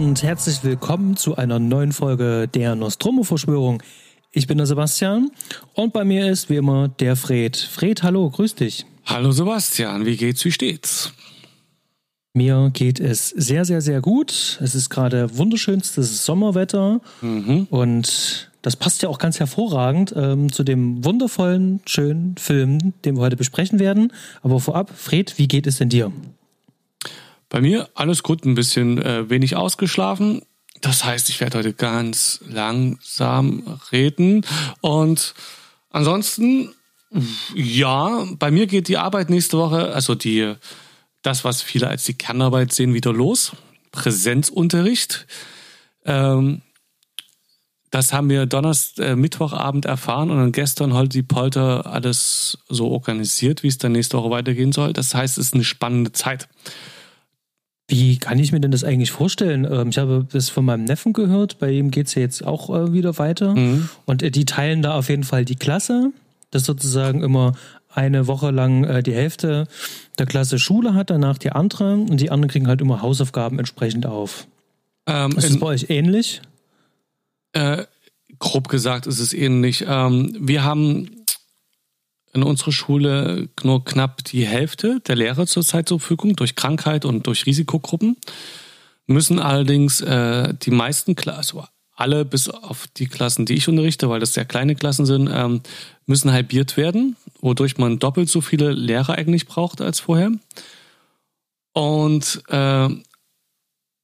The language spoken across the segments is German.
und herzlich willkommen zu einer neuen Folge der Nostromo-Verschwörung. Ich bin der Sebastian und bei mir ist wie immer der Fred. Fred, hallo, grüß dich. Hallo Sebastian, wie geht's, wie steht's? Mir geht es sehr, sehr, sehr gut. Es ist gerade wunderschönstes Sommerwetter mhm. und das passt ja auch ganz hervorragend ähm, zu dem wundervollen, schönen Film, den wir heute besprechen werden. Aber vorab, Fred, wie geht es denn dir? Bei mir alles gut, ein bisschen äh, wenig ausgeschlafen. Das heißt, ich werde heute ganz langsam reden. Und ansonsten, ja, bei mir geht die Arbeit nächste Woche, also die, das, was viele als die Kernarbeit sehen, wieder los. Präsenzunterricht. Ähm, das haben wir Donnerstag, äh, Mittwochabend erfahren und dann gestern halt die Polter alles so organisiert, wie es dann nächste Woche weitergehen soll. Das heißt, es ist eine spannende Zeit. Wie kann ich mir denn das eigentlich vorstellen? Ähm, ich habe das von meinem Neffen gehört, bei ihm geht es ja jetzt auch äh, wieder weiter. Mhm. Und äh, die teilen da auf jeden Fall die Klasse, dass sozusagen immer eine Woche lang äh, die Hälfte der Klasse Schule hat, danach die andere und die anderen kriegen halt immer Hausaufgaben entsprechend auf. Ähm, ist das bei euch ähnlich? Äh, grob gesagt ist es ähnlich. Ähm, wir haben in unserer Schule nur knapp die Hälfte der Lehrer zurzeit zur Verfügung durch Krankheit und durch Risikogruppen, müssen allerdings äh, die meisten Klassen, also alle bis auf die Klassen, die ich unterrichte, weil das sehr kleine Klassen sind, ähm, müssen halbiert werden, wodurch man doppelt so viele Lehrer eigentlich braucht als vorher. Und äh,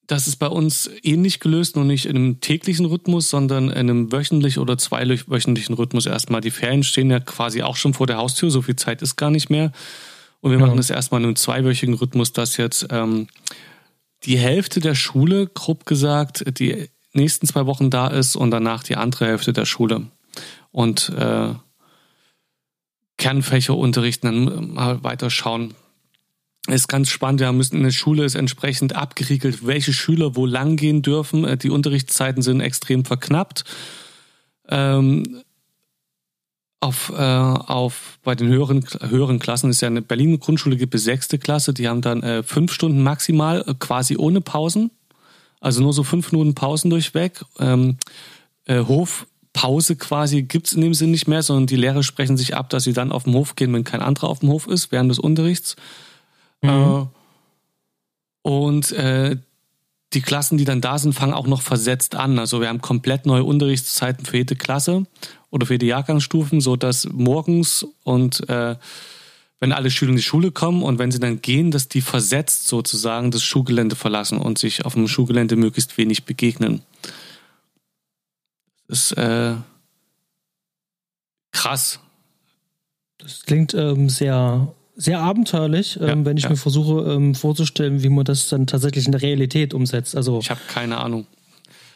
das ist bei uns ähnlich gelöst, nur nicht in einem täglichen Rhythmus, sondern in einem wöchentlich oder zweiwöchentlichen Rhythmus erstmal. Die Ferien stehen ja quasi auch schon vor der Haustür, so viel Zeit ist gar nicht mehr. Und wir ja. machen das erstmal in einem zweiwöchigen Rhythmus, dass jetzt ähm, die Hälfte der Schule, grob gesagt, die nächsten zwei Wochen da ist und danach die andere Hälfte der Schule. Und äh, Kernfächer unterrichten, dann mal weiter schauen, ist ganz spannend. Wir müssen in der Schule ist entsprechend abgeriegelt, welche Schüler wo lang gehen dürfen. Äh, die Unterrichtszeiten sind extrem verknappt. Ähm, auf, äh, auf bei den höheren, höheren Klassen ist ja eine Berlin Grundschule gibt es sechste Klasse, die haben dann äh, fünf Stunden maximal, äh, quasi ohne Pausen. Also nur so fünf Minuten Pausen durchweg. Ähm, äh, Hofpause quasi gibt's in dem Sinn nicht mehr, sondern die Lehrer sprechen sich ab, dass sie dann auf den Hof gehen, wenn kein anderer auf dem Hof ist, während des Unterrichts. Mhm. Äh, und äh, die Klassen, die dann da sind, fangen auch noch versetzt an. Also wir haben komplett neue Unterrichtszeiten für jede Klasse oder für jede Jahrgangsstufen, so dass morgens und äh, wenn alle Schüler in die Schule kommen und wenn sie dann gehen, dass die versetzt sozusagen das Schulgelände verlassen und sich auf dem Schulgelände möglichst wenig begegnen. Das ist äh, krass. Das klingt ähm, sehr sehr abenteuerlich, ja, ähm, wenn ich ja. mir versuche ähm, vorzustellen, wie man das dann tatsächlich in der Realität umsetzt. Also ich habe keine Ahnung.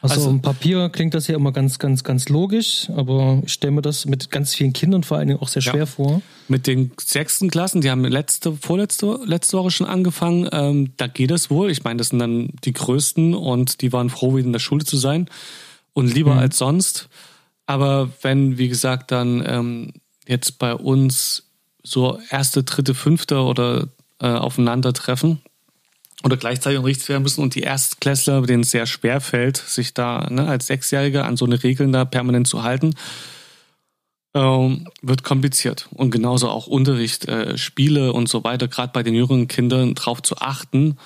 Also, also im Papier klingt das ja immer ganz, ganz, ganz logisch, aber ich stelle mir das mit ganz vielen Kindern vor allen Dingen auch sehr schwer ja. vor. Mit den sechsten Klassen, die haben letzte, vorletzte, letzte Woche schon angefangen, ähm, da geht es wohl. Ich meine, das sind dann die größten und die waren froh, wieder in der Schule zu sein und lieber mhm. als sonst. Aber wenn, wie gesagt, dann ähm, jetzt bei uns so erste, dritte, fünfte oder äh, aufeinandertreffen oder gleichzeitig unterrichtet werden müssen und die Erstklässler, denen es sehr schwer fällt, sich da ne, als Sechsjährige an so eine Regeln da permanent zu halten, ähm, wird kompliziert. Und genauso auch Unterricht, äh, Spiele und so weiter, gerade bei den jüngeren Kindern darauf zu achten,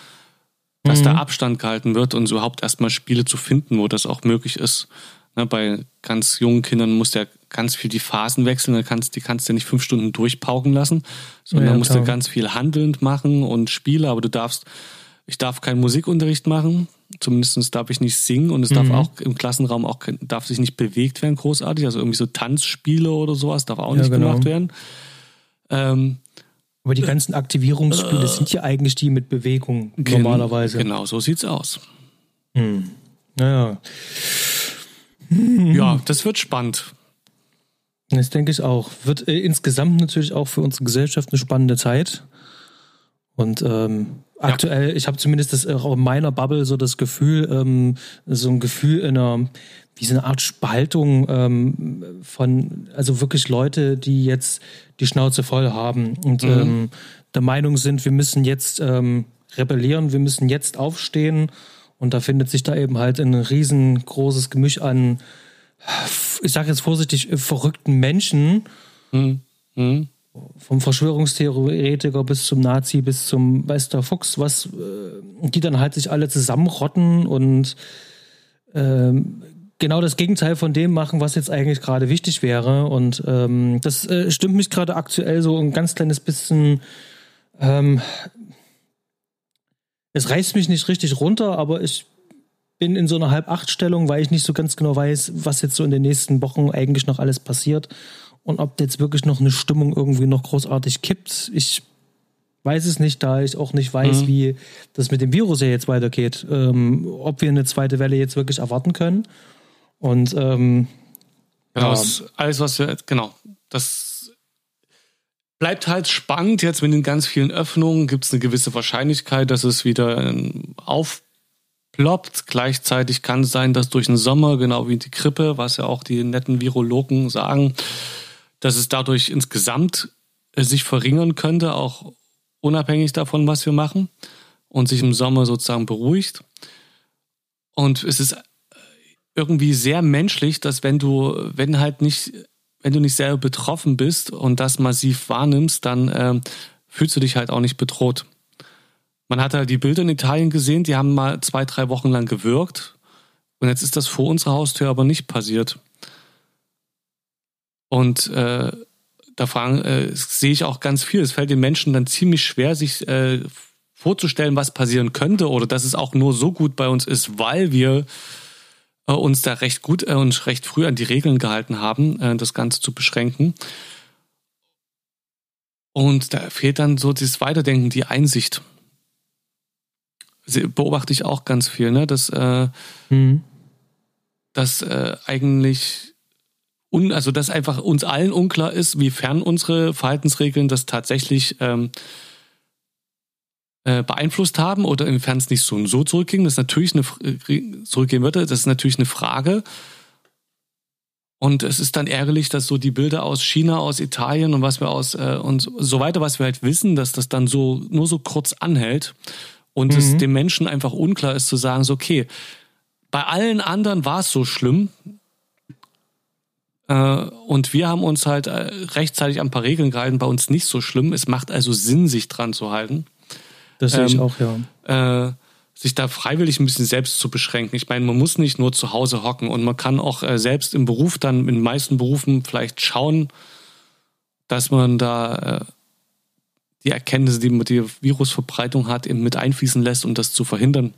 dass mhm. da Abstand gehalten wird und überhaupt erstmal Spiele zu finden, wo das auch möglich ist. Ne, bei ganz jungen Kindern muss der ganz viel die Phasen wechseln, dann kannst, die kannst du nicht fünf Stunden durchpauken lassen, sondern ja, musst du ganz viel handelnd machen und Spiele, aber du darfst, ich darf keinen Musikunterricht machen, zumindest darf ich nicht singen und es mhm. darf auch im Klassenraum auch, darf sich nicht bewegt werden großartig, also irgendwie so Tanzspiele oder sowas darf auch nicht ja, genau. gemacht werden. Ähm, aber die ganzen Aktivierungsspiele äh, sind ja eigentlich die mit Bewegung normalerweise. Genau, so sieht's aus. Hm. Naja. Ja, das wird spannend. Das denke ich auch. Wird äh, insgesamt natürlich auch für unsere Gesellschaft eine spannende Zeit. Und ähm, ja. aktuell, ich habe zumindest das auch in meiner Bubble so das Gefühl, ähm, so ein Gefühl in einer, wie so eine Art Spaltung ähm, von, also wirklich Leute, die jetzt die Schnauze voll haben und mhm. ähm, der Meinung sind, wir müssen jetzt ähm, rebellieren, wir müssen jetzt aufstehen Und da findet sich da eben halt ein riesengroßes Gemisch an, ich sage jetzt vorsichtig, verrückten Menschen. Mhm. Mhm. Vom Verschwörungstheoretiker bis zum Nazi, bis zum Meister Fuchs, was, äh, die dann halt sich alle zusammenrotten und ähm, genau das Gegenteil von dem machen, was jetzt eigentlich gerade wichtig wäre. Und ähm, das äh, stimmt mich gerade aktuell so ein ganz kleines bisschen. Ähm, es reißt mich nicht richtig runter, aber ich bin in so einer Halb-Acht-Stellung, weil ich nicht so ganz genau weiß, was jetzt so in den nächsten Wochen eigentlich noch alles passiert und ob jetzt wirklich noch eine Stimmung irgendwie noch großartig kippt. Ich weiß es nicht, da ich auch nicht weiß, mhm. wie das mit dem Virus ja jetzt weitergeht. Ähm, ob wir eine zweite Welle jetzt wirklich erwarten können. Und ähm, genau, ja. alles, was wir, genau, das bleibt halt spannend. Jetzt mit den ganz vielen Öffnungen gibt es eine gewisse Wahrscheinlichkeit, dass es wieder ähm, aufploppt. Gleichzeitig kann es sein, dass durch den Sommer, genau wie die Grippe, was ja auch die netten Virologen sagen, dass es dadurch insgesamt äh, sich verringern könnte, auch unabhängig davon, was wir machen und sich im Sommer sozusagen beruhigt. Und es ist irgendwie sehr menschlich, dass wenn du, wenn halt nicht, wenn du nicht selber betroffen bist und das massiv wahrnimmst, dann äh, fühlst du dich halt auch nicht bedroht. Man hat halt die Bilder in Italien gesehen, die haben mal zwei, drei Wochen lang gewirkt. Und jetzt ist das vor unserer Haustür aber nicht passiert. Und äh, da fragen, äh, sehe ich auch ganz viel. Es fällt den Menschen dann ziemlich schwer, sich äh, vorzustellen, was passieren könnte oder dass es auch nur so gut bei uns ist, weil wir uns da recht gut äh, und recht früh an die Regeln gehalten haben, äh, das Ganze zu beschränken. Und da fehlt dann so dieses Weiterdenken, die Einsicht. Beobachte ich auch ganz viel, ne? dass, äh, mhm. dass äh, eigentlich un, also dass einfach uns allen unklar ist, wie fern unsere Verhaltensregeln das tatsächlich ähm, äh, beeinflusst haben oder inwiefern es nicht so und so zurückging. Das ist natürlich eine äh, zurückgehen würde, das ist natürlich eine Frage. Und es ist dann ärgerlich, dass so die Bilder aus China, aus Italien und was wir aus äh, und so weiter, was wir halt wissen, dass das dann so nur so kurz anhält und mhm. es dem Menschen einfach unklar ist zu sagen, so okay, bei allen anderen war es so schlimm, äh, und wir haben uns halt rechtzeitig an ein paar Regeln gehalten, bei uns nicht so schlimm. Es macht also Sinn, sich dran zu halten. Das sehe ich ähm, auch, ja. Äh, sich da freiwillig ein bisschen selbst zu beschränken. Ich meine, man muss nicht nur zu Hause hocken und man kann auch äh, selbst im Beruf dann, in den meisten Berufen vielleicht schauen, dass man da äh, die Erkenntnisse, die die Virusverbreitung hat, eben mit einfließen lässt, um das zu verhindern.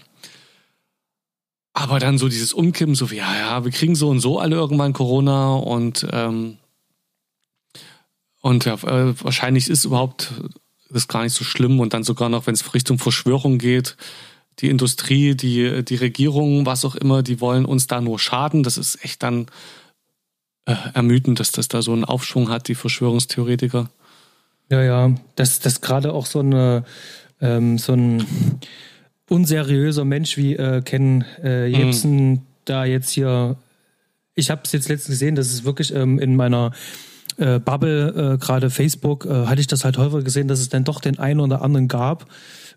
Aber dann so dieses Umkippen, so wie, ja, ja, wir kriegen so und so alle irgendwann Corona und, ähm, und ja, äh, wahrscheinlich ist überhaupt ist gar nicht so schlimm. Und dann sogar noch, wenn es Richtung Verschwörung geht, die Industrie, die, die Regierung, was auch immer, die wollen uns da nur schaden. Das ist echt dann äh, ermüdend, dass das da so einen Aufschwung hat, die Verschwörungstheoretiker. Ja, ja, dass das gerade auch so eine ähm, so ein unseriöser Mensch wie äh, Ken äh, Jebsen mhm. da jetzt hier. Ich habe es jetzt letztens gesehen, das ist wirklich ähm, in meiner äh, Bubble, äh, gerade Facebook, äh, hatte ich das halt häufiger gesehen, dass es dann doch den einen oder anderen gab,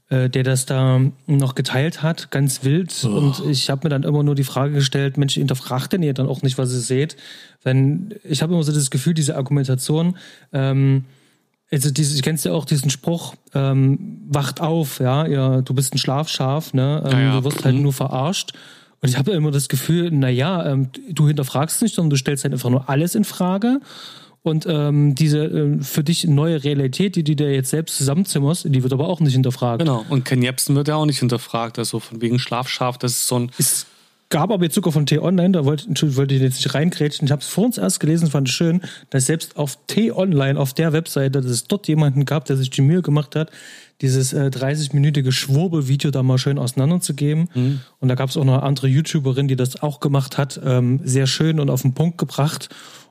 äh, der das da noch geteilt hat, ganz wild. Oh. Und ich habe mir dann immer nur die Frage gestellt, Mensch, hinterfragt denn ihr dann auch nicht, was ihr seht? Wenn ich habe immer so das Gefühl, diese Argumentation, ähm, also diese, ich kennst ja auch diesen Spruch, ähm, wacht auf, ja, ja, du bist ein Schlafschaf, ne? Ähm, ja, ja. Du wirst halt mhm. nur verarscht. Und ich habe immer das Gefühl, naja, ähm, du hinterfragst nicht, sondern du stellst halt einfach nur alles in Frage. Und ähm, diese äh, für dich neue Realität, die du dir jetzt selbst zusammenzimmerst, die wird aber auch nicht hinterfragt. Genau. Und Ken Jebsen wird ja auch nicht hinterfragt. Also von wegen Schlafschaf, das ist so ein. Es gab aber jetzt sogar von T-Online, da wollte, wollte ich jetzt nicht reingrätschen. Ich habe es vor uns erst gelesen, fand es schön, dass selbst auf T-Online, auf der Webseite, dass es dort jemanden gab, der sich die Mühe gemacht hat, dieses äh, 30-minütige Schwurbel-Video da mal schön auseinanderzugeben. Mhm. Und da gab es auch noch eine andere YouTuberin, die das auch gemacht hat, ähm, sehr schön und auf den Punkt gebracht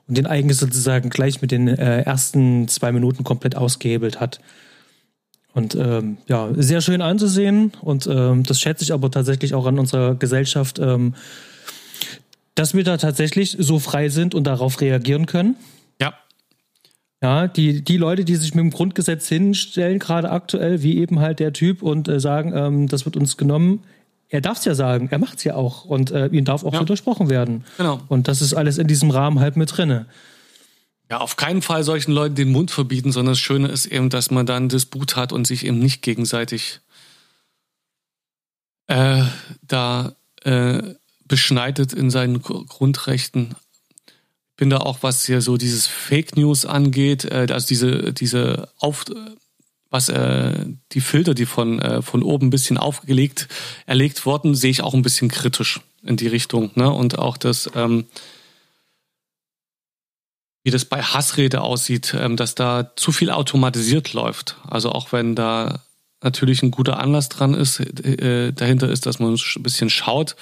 und den eigentlich sozusagen gleich mit den äh, ersten zwei Minuten komplett ausgehebelt hat. Und ähm, ja, sehr schön anzusehen und ähm, das schätze ich aber tatsächlich auch an unserer Gesellschaft, ähm, dass wir da tatsächlich so frei sind und darauf reagieren können. Ja. Ja, die, die Leute, die sich mit dem Grundgesetz hinstellen, gerade aktuell, wie eben halt der Typ und äh, sagen, ähm, das wird uns genommen, er darf es ja sagen, er macht es ja auch und äh, ihn darf auch Ja. widersprochen werden. Genau. Und das ist alles in diesem Rahmen halt mit drinne. Ja, auf keinen Fall solchen Leuten den Mund verbieten, sondern das Schöne ist eben, dass man dann Disput hat und sich eben nicht gegenseitig äh, da äh, beschneidet in seinen Gr- Grundrechten. Bin da auch, was hier so dieses Fake News angeht, äh, also diese, diese auf, was äh, die Filter, die von, äh, von oben ein bisschen aufgelegt, erlegt wurden, sehe ich auch ein bisschen kritisch in die Richtung. Ne? Und auch das, ähm, wie das bei Hassrede aussieht, ähm, dass da zu viel automatisiert läuft. Also auch wenn da natürlich ein guter Anlass dran ist, äh, dahinter ist, dass man ein bisschen schaut,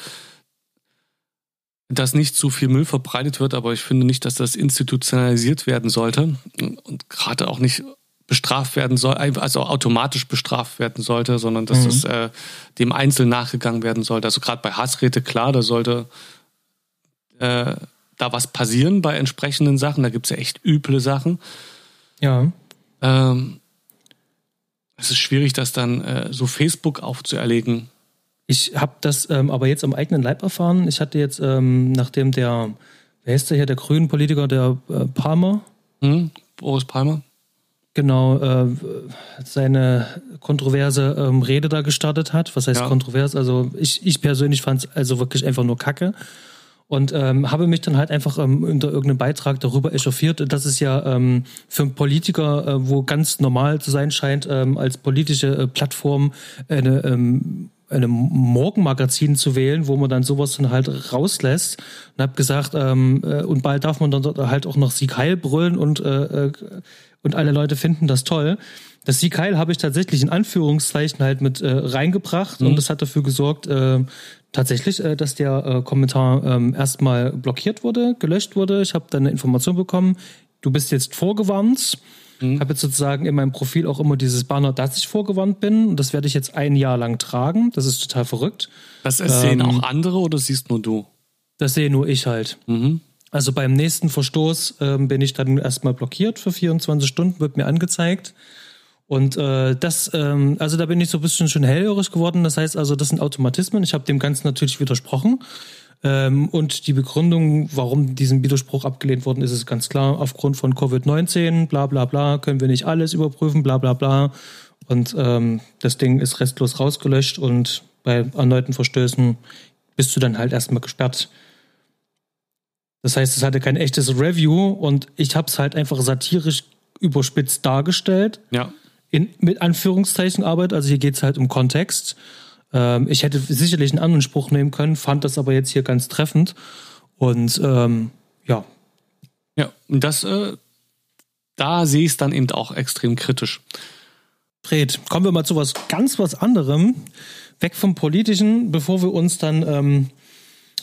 dass nicht zu viel Müll verbreitet wird, aber ich finde nicht, dass das institutionalisiert werden sollte und gerade auch nicht bestraft werden soll, also automatisch bestraft werden sollte, sondern dass Mhm. es äh, dem Einzelnen nachgegangen werden sollte. Also gerade bei Hassrede, klar, da sollte äh, da was passieren bei entsprechenden Sachen. Da gibt es ja echt üble Sachen. Ja. Ähm, es ist schwierig, das dann äh, so Facebook aufzuerlegen. Ich habe das ähm, aber jetzt am eigenen Leib erfahren. Ich hatte jetzt, ähm, nachdem der, wer ist der hier, der grünen Politiker, der äh, Palmer, Hm? Boris Palmer? Genau, äh, seine kontroverse ähm, Rede da gestartet hat. Was heißt Ja. kontrovers? Also ich, ich persönlich fand es also wirklich einfach nur Kacke. Und ähm, habe mich dann halt einfach ähm, unter irgendeinem Beitrag darüber echauffiert, dass es ja ähm, für einen Politiker, äh, wo ganz normal zu sein scheint, ähm, als politische äh, Plattform eine, ähm, eine Morgenmagazin zu wählen, wo man dann sowas dann halt rauslässt. Und habe gesagt, ähm, äh, und bald darf man dann halt auch noch Sieg Heil brüllen und, äh, äh, und alle Leute finden das toll. Das Sieg Heil habe ich tatsächlich in Anführungszeichen halt mit äh, reingebracht und das hat dafür gesorgt, äh, tatsächlich, äh, dass der äh, Kommentar ähm, erstmal blockiert wurde, gelöscht wurde. Ich habe dann eine Information bekommen, du bist jetzt vorgewarnt. Mhm. Habe jetzt sozusagen in meinem Profil auch immer dieses Banner, dass ich vorgewarnt bin. Und das werde ich jetzt ein Jahr lang tragen. Das ist total verrückt. Das sehen Ähm, auch andere oder siehst nur du? Das sehe nur ich halt. Mhm. Also beim nächsten Verstoß ähm, bin ich dann erstmal blockiert für 24 Stunden, wird mir angezeigt. Und äh, das, ähm, also da bin ich so ein bisschen schon hellhörig geworden. Das heißt also, das sind Automatismen. Ich habe dem Ganzen natürlich widersprochen. Ähm, und die Begründung, warum diesem Widerspruch abgelehnt worden ist, ist ganz klar. Aufgrund von Covid-19, bla bla bla, können wir nicht alles überprüfen, bla bla bla. Und ähm, das Ding ist restlos rausgelöscht und bei erneuten Verstößen bist du dann halt erstmal gesperrt. Das heißt, es hatte kein echtes Review und ich habe es halt einfach satirisch überspitzt dargestellt. Ja. In, mit Anführungszeichen Arbeit, also hier geht es halt um Kontext. Ähm, ich hätte sicherlich einen anderen Spruch nehmen können, fand das aber jetzt hier ganz treffend. Und ähm, ja, Ja, und das, äh, da sehe ich es dann eben auch extrem kritisch. Fred, kommen wir mal zu was ganz was anderem. Weg vom Politischen, bevor wir uns dann ähm,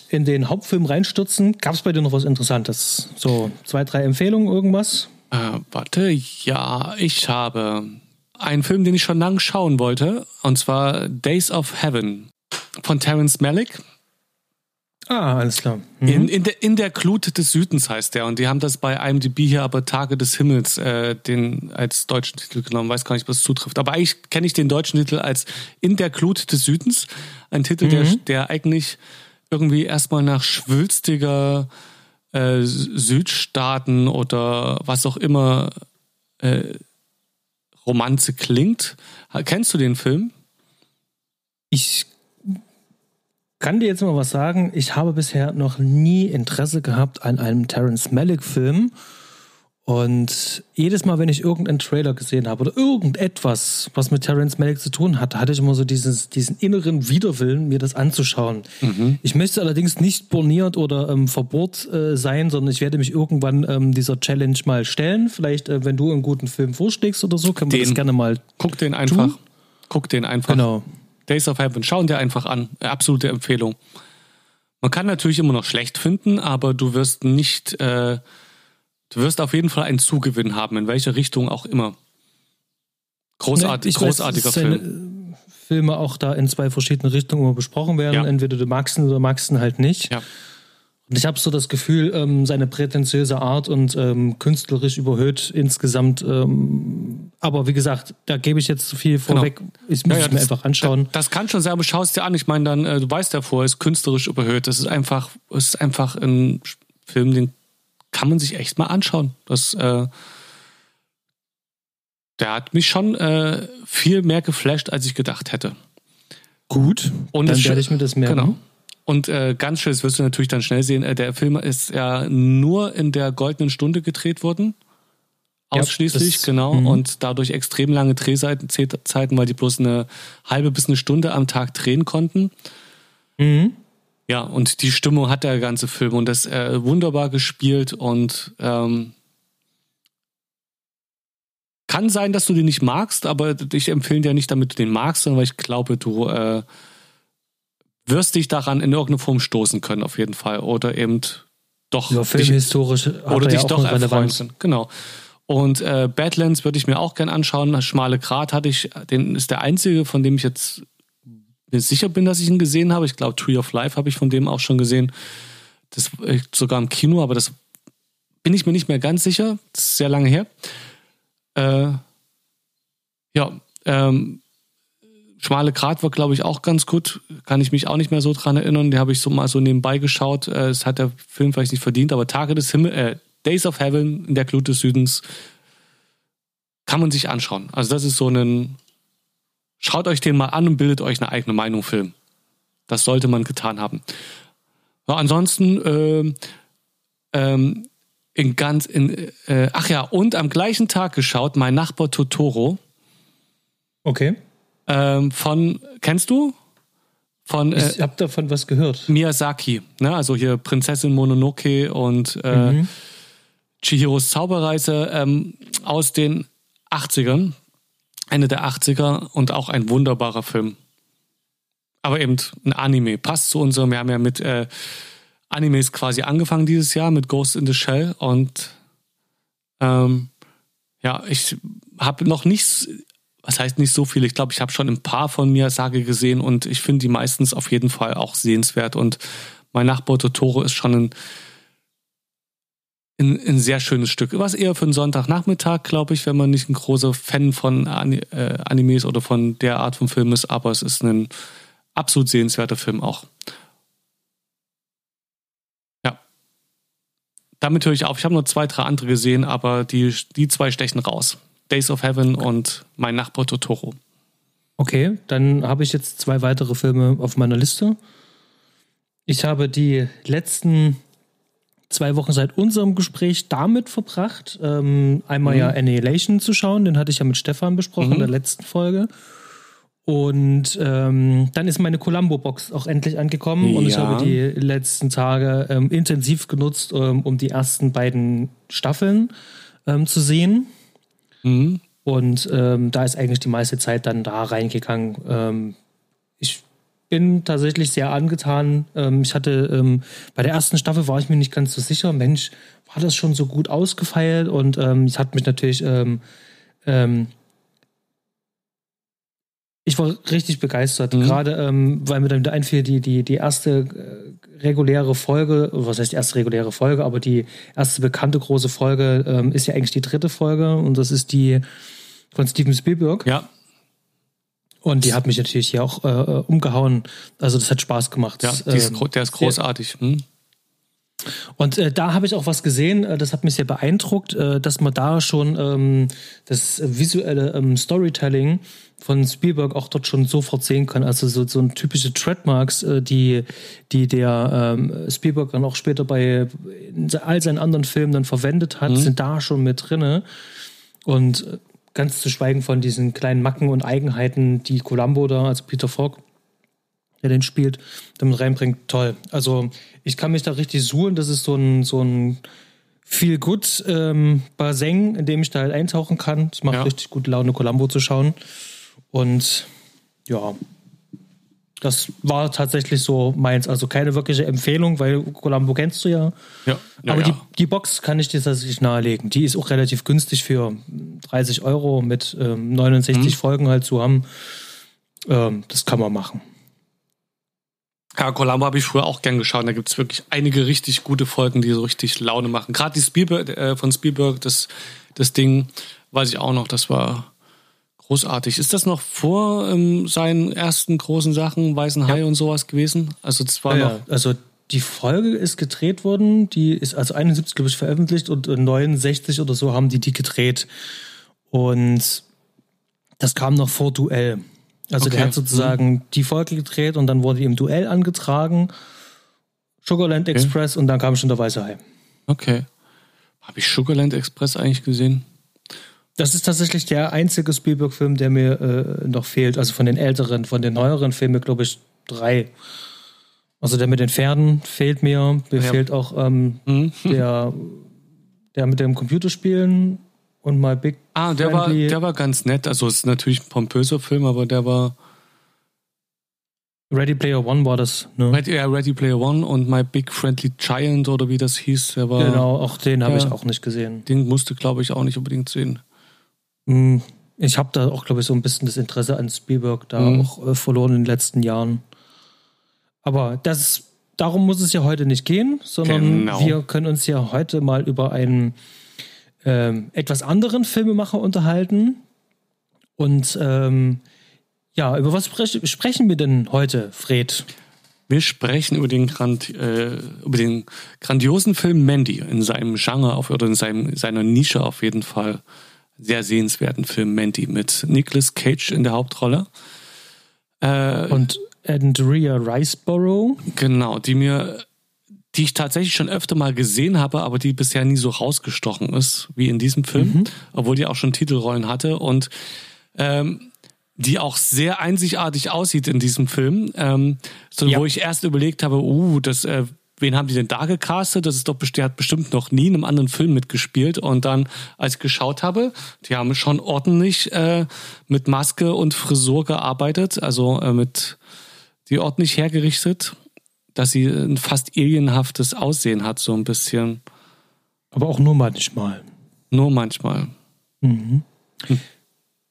in den Hauptfilm reinstürzen. Gab es bei dir noch was Interessantes? So zwei, drei Empfehlungen, irgendwas? Äh, warte, ja, ich habe einen Film, den ich schon lange schauen wollte, und zwar Days of Heaven von Terence Malick. Ah, alles klar. Mhm. In, in, der, in der Glut des Südens heißt der. Und die haben das bei IMDb hier aber Tage des Himmels äh, den als deutschen Titel genommen. Weiß gar nicht, was zutrifft. Aber eigentlich kenne ich den deutschen Titel als In der Glut des Südens. Ein Titel, der, der eigentlich irgendwie erstmal nach schwülstiger äh, Südstaaten oder was auch immer äh, Romanze klingt. Kennst du den Film? Ich kann dir jetzt mal was sagen. Ich habe bisher noch nie Interesse gehabt an einem Terence Malick-Film. Und jedes Mal, wenn ich irgendeinen Trailer gesehen habe oder irgendetwas, was mit Terence Malick zu tun hat, hatte ich immer so dieses, diesen inneren Widerwillen, mir das anzuschauen. Ich möchte allerdings nicht borniert oder ähm, verbohrt äh, sein, sondern ich werde mich irgendwann ähm, dieser Challenge mal stellen. Vielleicht, äh, wenn du einen guten Film vorschlägst oder so, können wir Den. das gerne mal. Guck den einfach. Tun? Guck den einfach. Genau. Days of Heaven, schau ihn dir einfach an. Äh, Absolute Empfehlung. Man kann natürlich immer noch schlecht finden, aber du wirst nicht, äh, du wirst auf jeden Fall einen Zugewinn haben, in welche Richtung auch immer. Großartig, Ich weiß, großartiger seine, Film. äh, Filme auch da in zwei verschiedenen Richtungen immer besprochen werden. Ja. Entweder du magst ihn oder magst ihn halt nicht. Ja. Und ich habe so das Gefühl, ähm, seine prätentiöse Art und ähm, künstlerisch überhöht insgesamt ähm, Aber wie gesagt, da gebe ich jetzt zu viel genau. vorweg. Genau. Ich muss ja, ja, mir das, einfach anschauen. Das, das, kann schon sein, aber schau es dir an. Ich meine, dann, äh, du weißt ja vorher, ist künstlerisch überhöht. Das ist einfach, es ist einfach ein Film, den kann man sich echt mal anschauen. Das, äh, der hat mich schon äh, viel mehr geflasht, als ich gedacht hätte. Gut, und dann werde ich mir das merken. Genau. Und äh, ganz schön, das wirst du natürlich dann schnell sehen, äh, der Film ist ja nur in der goldenen Stunde gedreht worden. Ausschließlich, ja, das, genau. Mh. Und dadurch extrem lange Drehzeiten, weil die bloß eine halbe bis eine Stunde am Tag drehen konnten. Mhm. Ja, und die Stimmung hat der ganze Film und das äh, wunderbar gespielt und ähm, kann sein, dass du den nicht magst, aber ich empfehle dir nicht, damit du den magst, sondern weil ich glaube, du äh, wirst dich daran in irgendeiner Form stoßen können, auf jeden Fall. Oder eben doch. Ja, filmhistorisch oder dich ja doch erfreuen können. Genau. Und äh, Badlands würde ich mir auch gern anschauen. Schmale Grat hatte ich, den ist der einzige, von dem ich jetzt sicher bin, dass ich ihn gesehen habe. Ich glaube, Tree of Life habe ich von dem auch schon gesehen. Das äh, sogar im Kino, aber das bin ich mir nicht mehr ganz sicher. Das ist sehr lange her. Äh, ja, ähm, Schmale Grat war, glaube ich, auch ganz gut. Kann ich mich auch nicht mehr so dran erinnern. Die habe ich so mal so nebenbei geschaut. Äh, es hat der Film vielleicht nicht verdient, aber Tage des Himmels, äh, Days of Heaven in der Glut des Südens kann man sich anschauen. Also das ist so ein, schaut euch den mal an und bildet euch eine eigene Meinung Film. Das sollte man getan haben. Ja, ansonsten äh, ähm, in ganz in äh, ach ja und am gleichen Tag geschaut mein Nachbar Totoro. Okay. Ähm, von kennst du? Von, äh, ich habe davon was gehört. Miyazaki, ne? also hier Prinzessin Mononoke und äh, mhm. Chihiros Zauberreise ähm, aus den 80ern. Ende der 80er und auch ein wunderbarer Film. Aber eben ein Anime. Passt zu unserem, wir haben ja mit äh, Animes quasi angefangen dieses Jahr, mit Ghost in the Shell. Und ähm, ja, ich habe noch nicht, was heißt nicht so viel, ich glaube, ich habe schon ein paar von Miyazaki gesehen und ich finde die meistens auf jeden Fall auch sehenswert. Und mein Nachbar Totoro ist schon ein ein, ein sehr schönes Stück. Was eher für einen Sonntagnachmittag, glaube ich, wenn man nicht ein großer Fan von äh, Animes oder von der Art von Film ist, aber es ist ein absolut sehenswerter Film auch. Ja. Damit höre ich auf. Ich habe nur zwei, drei andere gesehen, aber die, die zwei stechen raus. Days of Heaven und Mein Nachbar Totoro. Okay, dann habe ich jetzt zwei weitere Filme auf meiner Liste. Ich habe die letzten zwei Wochen seit unserem Gespräch damit verbracht, ähm, einmal mhm. ja Annihilation zu schauen, den hatte ich ja mit Stefan besprochen mhm. in der letzten Folge. Und ähm, dann ist meine Columbo-Box auch endlich angekommen ja. und ich habe die letzten Tage ähm, intensiv genutzt, ähm, um die ersten beiden Staffeln ähm, zu sehen. Mhm. Und ähm, da ist eigentlich die meiste Zeit dann da reingegangen. Bin tatsächlich sehr angetan. Ähm, ich hatte ähm, bei der ersten Staffel war ich mir nicht ganz so sicher. Mensch, war das schon so gut ausgefeilt? Und ähm, ich hatte mich natürlich ähm, ähm, ich war richtig begeistert, mhm. gerade ähm, weil mir dann wieder einfiel, die, die, die erste äh, reguläre Folge, was heißt die erste reguläre Folge, aber die erste bekannte große Folge ähm, ist ja eigentlich die dritte Folge und das ist die von Steven Spielberg. Ja. Und die hat mich natürlich hier auch äh, umgehauen. Also das hat Spaß gemacht. Ja, ist, ähm, der ist großartig. Hm? Und äh, da habe ich auch was gesehen, äh, das hat mich sehr beeindruckt, äh, dass man da schon ähm, das visuelle ähm, Storytelling von Spielberg auch dort schon sofort sehen kann. Also so, so ein typische Trademarks, äh, die, die der ähm, Spielberg dann auch später bei all seinen anderen Filmen dann verwendet hat, mhm. sind da schon mit drinne. Und äh, Ganz zu schweigen von diesen kleinen Macken und Eigenheiten, die Columbo da, also Peter Falk, der den spielt, damit reinbringt. Toll. Also ich kann mich da richtig suchen. Das ist so ein, so ein viel gut ähm, Baseng, in dem ich da halt eintauchen kann. Es macht ja. richtig gute Laune, Columbo zu schauen. Und ja, das war tatsächlich so meins. Also keine wirkliche Empfehlung, weil Columbo kennst du ja. ja, ja Aber ja. Die, die Box kann ich dir tatsächlich nahelegen. Die ist auch relativ günstig für 30 Euro mit ähm, 69 mhm. Folgen halt zu haben. Ähm, das kann man machen. Ja, Columbo habe ich früher auch gern geschaut. Da gibt es wirklich einige richtig gute Folgen, die so richtig Laune machen. Gerade die Spielberg, äh, von Spielberg, das, das Ding, weiß ich auch noch, das war Großartig. Ist das noch vor ähm, seinen ersten großen Sachen, Weißen Hai und sowas gewesen? Also das war Ja, noch. ja, also die Folge ist gedreht worden, die ist also 71, glaube ich, veröffentlicht und äh, 69 oder so haben die die gedreht. Und das kam noch vor Duell. Also Okay. der hat sozusagen die Folge gedreht und dann wurde die im Duell angetragen. Sugarland Express und dann kam schon der Weiße Hai. Okay. Habe ich Sugarland Express eigentlich gesehen? Das ist tatsächlich der einzige Spielberg-Film, der mir äh, noch fehlt. Also von den älteren, von den neueren Filmen, glaube ich, drei. Also der mit den Pferden fehlt mir. Mir Ja. fehlt auch ähm, Mhm. der, der mit dem Computerspielen und My Big Ah, der war, Friendly- der war ganz nett. Also es ist natürlich ein pompöser Film, aber der war Ready Player One war das. Ne? Ready, ja, Ready Player One und My Big Friendly Giant oder wie das hieß. Der war, Genau, auch den habe Ja. ich auch nicht gesehen. Den musste, glaube ich, auch nicht unbedingt sehen. Hm, Ich habe da auch, glaube ich, so ein bisschen das Interesse an Spielberg da Mhm. auch äh, verloren in den letzten Jahren. Aber das, darum muss es ja heute nicht gehen, sondern Genau. wir können uns ja heute mal über einen ähm, etwas anderen Filmemacher unterhalten. Und ähm, ja, über was sprech, sprechen wir denn heute, Fred? Wir sprechen über den, Grand, äh, über den grandiosen Film Mandy in seinem Genre auf, oder in seinem, seiner Nische auf jeden Fall. Sehr sehenswerten Film Mandy mit Nicolas Cage in der Hauptrolle. Äh, Und Andrea Riceborough. Genau, die mir, die ich tatsächlich schon öfter mal gesehen habe, aber die bisher nie so rausgestochen ist wie in diesem Film, obwohl die auch schon Titelrollen hatte und ähm, die auch sehr einzigartig aussieht in diesem Film, ähm, so Ja. wo ich erst überlegt habe, uh, das, äh, wen haben die denn da gecastet? Das ist doch der hat bestimmt noch nie in einem anderen Film mitgespielt. Und dann, als ich geschaut habe, die haben schon ordentlich äh, mit Maske und Frisur gearbeitet, also äh, mit die ordentlich hergerichtet, dass sie ein fast alienhaftes Aussehen hat, so ein bisschen. Aber auch nur manchmal. Nur manchmal.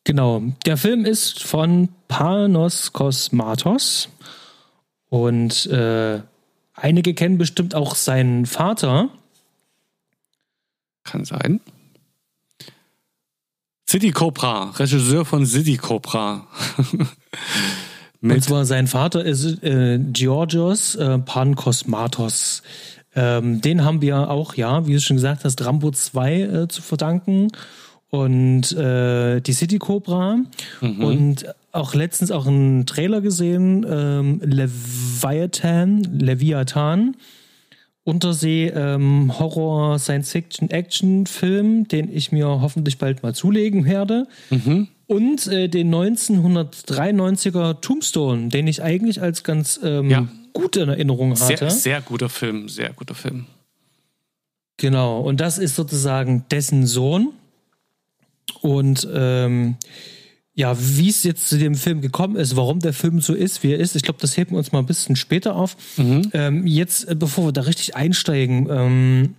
Genau. Der Film ist von Panos Kosmatos. Und äh, einige kennen bestimmt auch seinen Vater. Kann sein. City Cobra, Regisseur von City Cobra. Und zwar sein Vater ist äh, Georgios äh, Pankosmatos. Ähm, den haben wir auch, ja, wie du schon gesagt hast, Rambo 2 äh, zu verdanken. Und äh, die City Cobra. Und auch letztens auch einen Trailer gesehen, ähm, Leviathan, Leviathan. Untersee ähm, Horror Science Fiction Action Film, den ich mir hoffentlich bald mal zulegen werde. Und äh, den 1993er Tombstone, den ich eigentlich als ganz ähm, Ja. gut in Erinnerung hatte. sehr, sehr guter Film, sehr guter Film. Genau, und das ist sozusagen dessen Sohn. Und ähm, ja, wie es jetzt zu dem Film gekommen ist, warum der Film so ist, wie er ist, ich glaube, das heben wir uns mal ein bisschen später auf. Ähm, jetzt, äh, bevor wir da richtig einsteigen, ähm,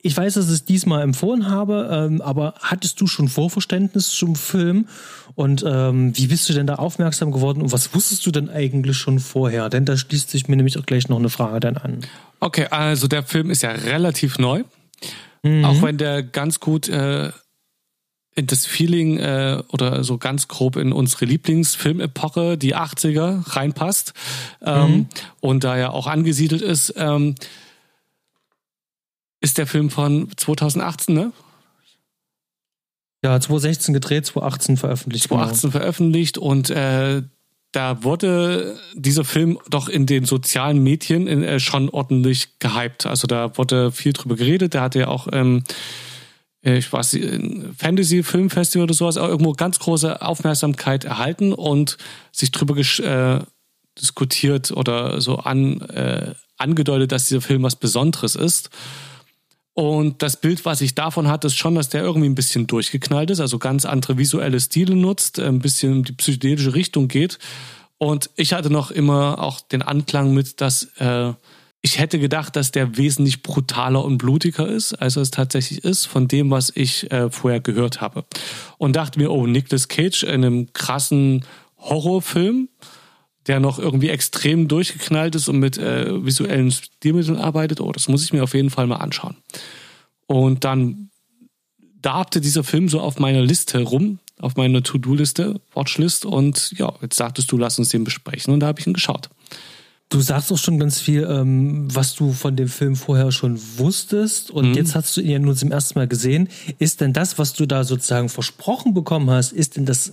ich weiß, dass ich es diesmal empfohlen habe, ähm, aber hattest du schon Vorverständnis zum Film? Und ähm, wie bist du denn da aufmerksam geworden und was wusstest du denn eigentlich schon vorher? Denn da schließt sich mir nämlich auch gleich noch eine Frage dann an. Okay, also der Film ist ja relativ neu. Auch wenn der ganz gut äh, das Feeling äh, oder so ganz grob in unsere Lieblingsfilmepoche, die 80er, reinpasst ähm, und da ja auch angesiedelt ist, ähm, ist der Film von 2018, ne? Ja, 2016 gedreht, 2018 veröffentlicht. genau. 2018 veröffentlicht und äh, da wurde dieser Film doch in den sozialen Medien in, äh, schon ordentlich gehypt. Also da wurde viel drüber geredet. Der hatte ja auch, ähm, äh, ich weiß, nicht, ein Fantasy Filmfestival oder sowas, auch irgendwo ganz große Aufmerksamkeit erhalten und sich drüber äh, diskutiert oder so an, äh, angedeutet, dass dieser Film was Besonderes ist. Und das Bild, was ich davon hatte, ist schon, dass der irgendwie ein bisschen durchgeknallt ist, also ganz andere visuelle Stile nutzt, ein bisschen in die psychedelische Richtung geht. Und ich hatte noch immer auch den Anklang mit, dass äh, ich hätte gedacht, dass der wesentlich brutaler und blutiger ist, als er es tatsächlich ist, von dem, was ich äh, vorher gehört habe. Und dachte mir, oh, Nicolas Cage in einem krassen Horrorfilm, der noch irgendwie extrem durchgeknallt ist und mit äh, visuellen Stilmitteln arbeitet, oh, das muss ich mir auf jeden Fall mal anschauen. Und dann darbte dieser Film so auf meiner Liste rum auf meine To-Do-Liste, Watchlist. Und ja, jetzt sagtest du, lass uns den besprechen. Und da habe ich ihn geschaut. Du sagst auch schon ganz viel, ähm, was du von dem Film vorher schon wusstest und mhm. jetzt hast du ihn ja nur zum ersten Mal gesehen. Ist denn das, was du da sozusagen versprochen bekommen hast, ist denn das,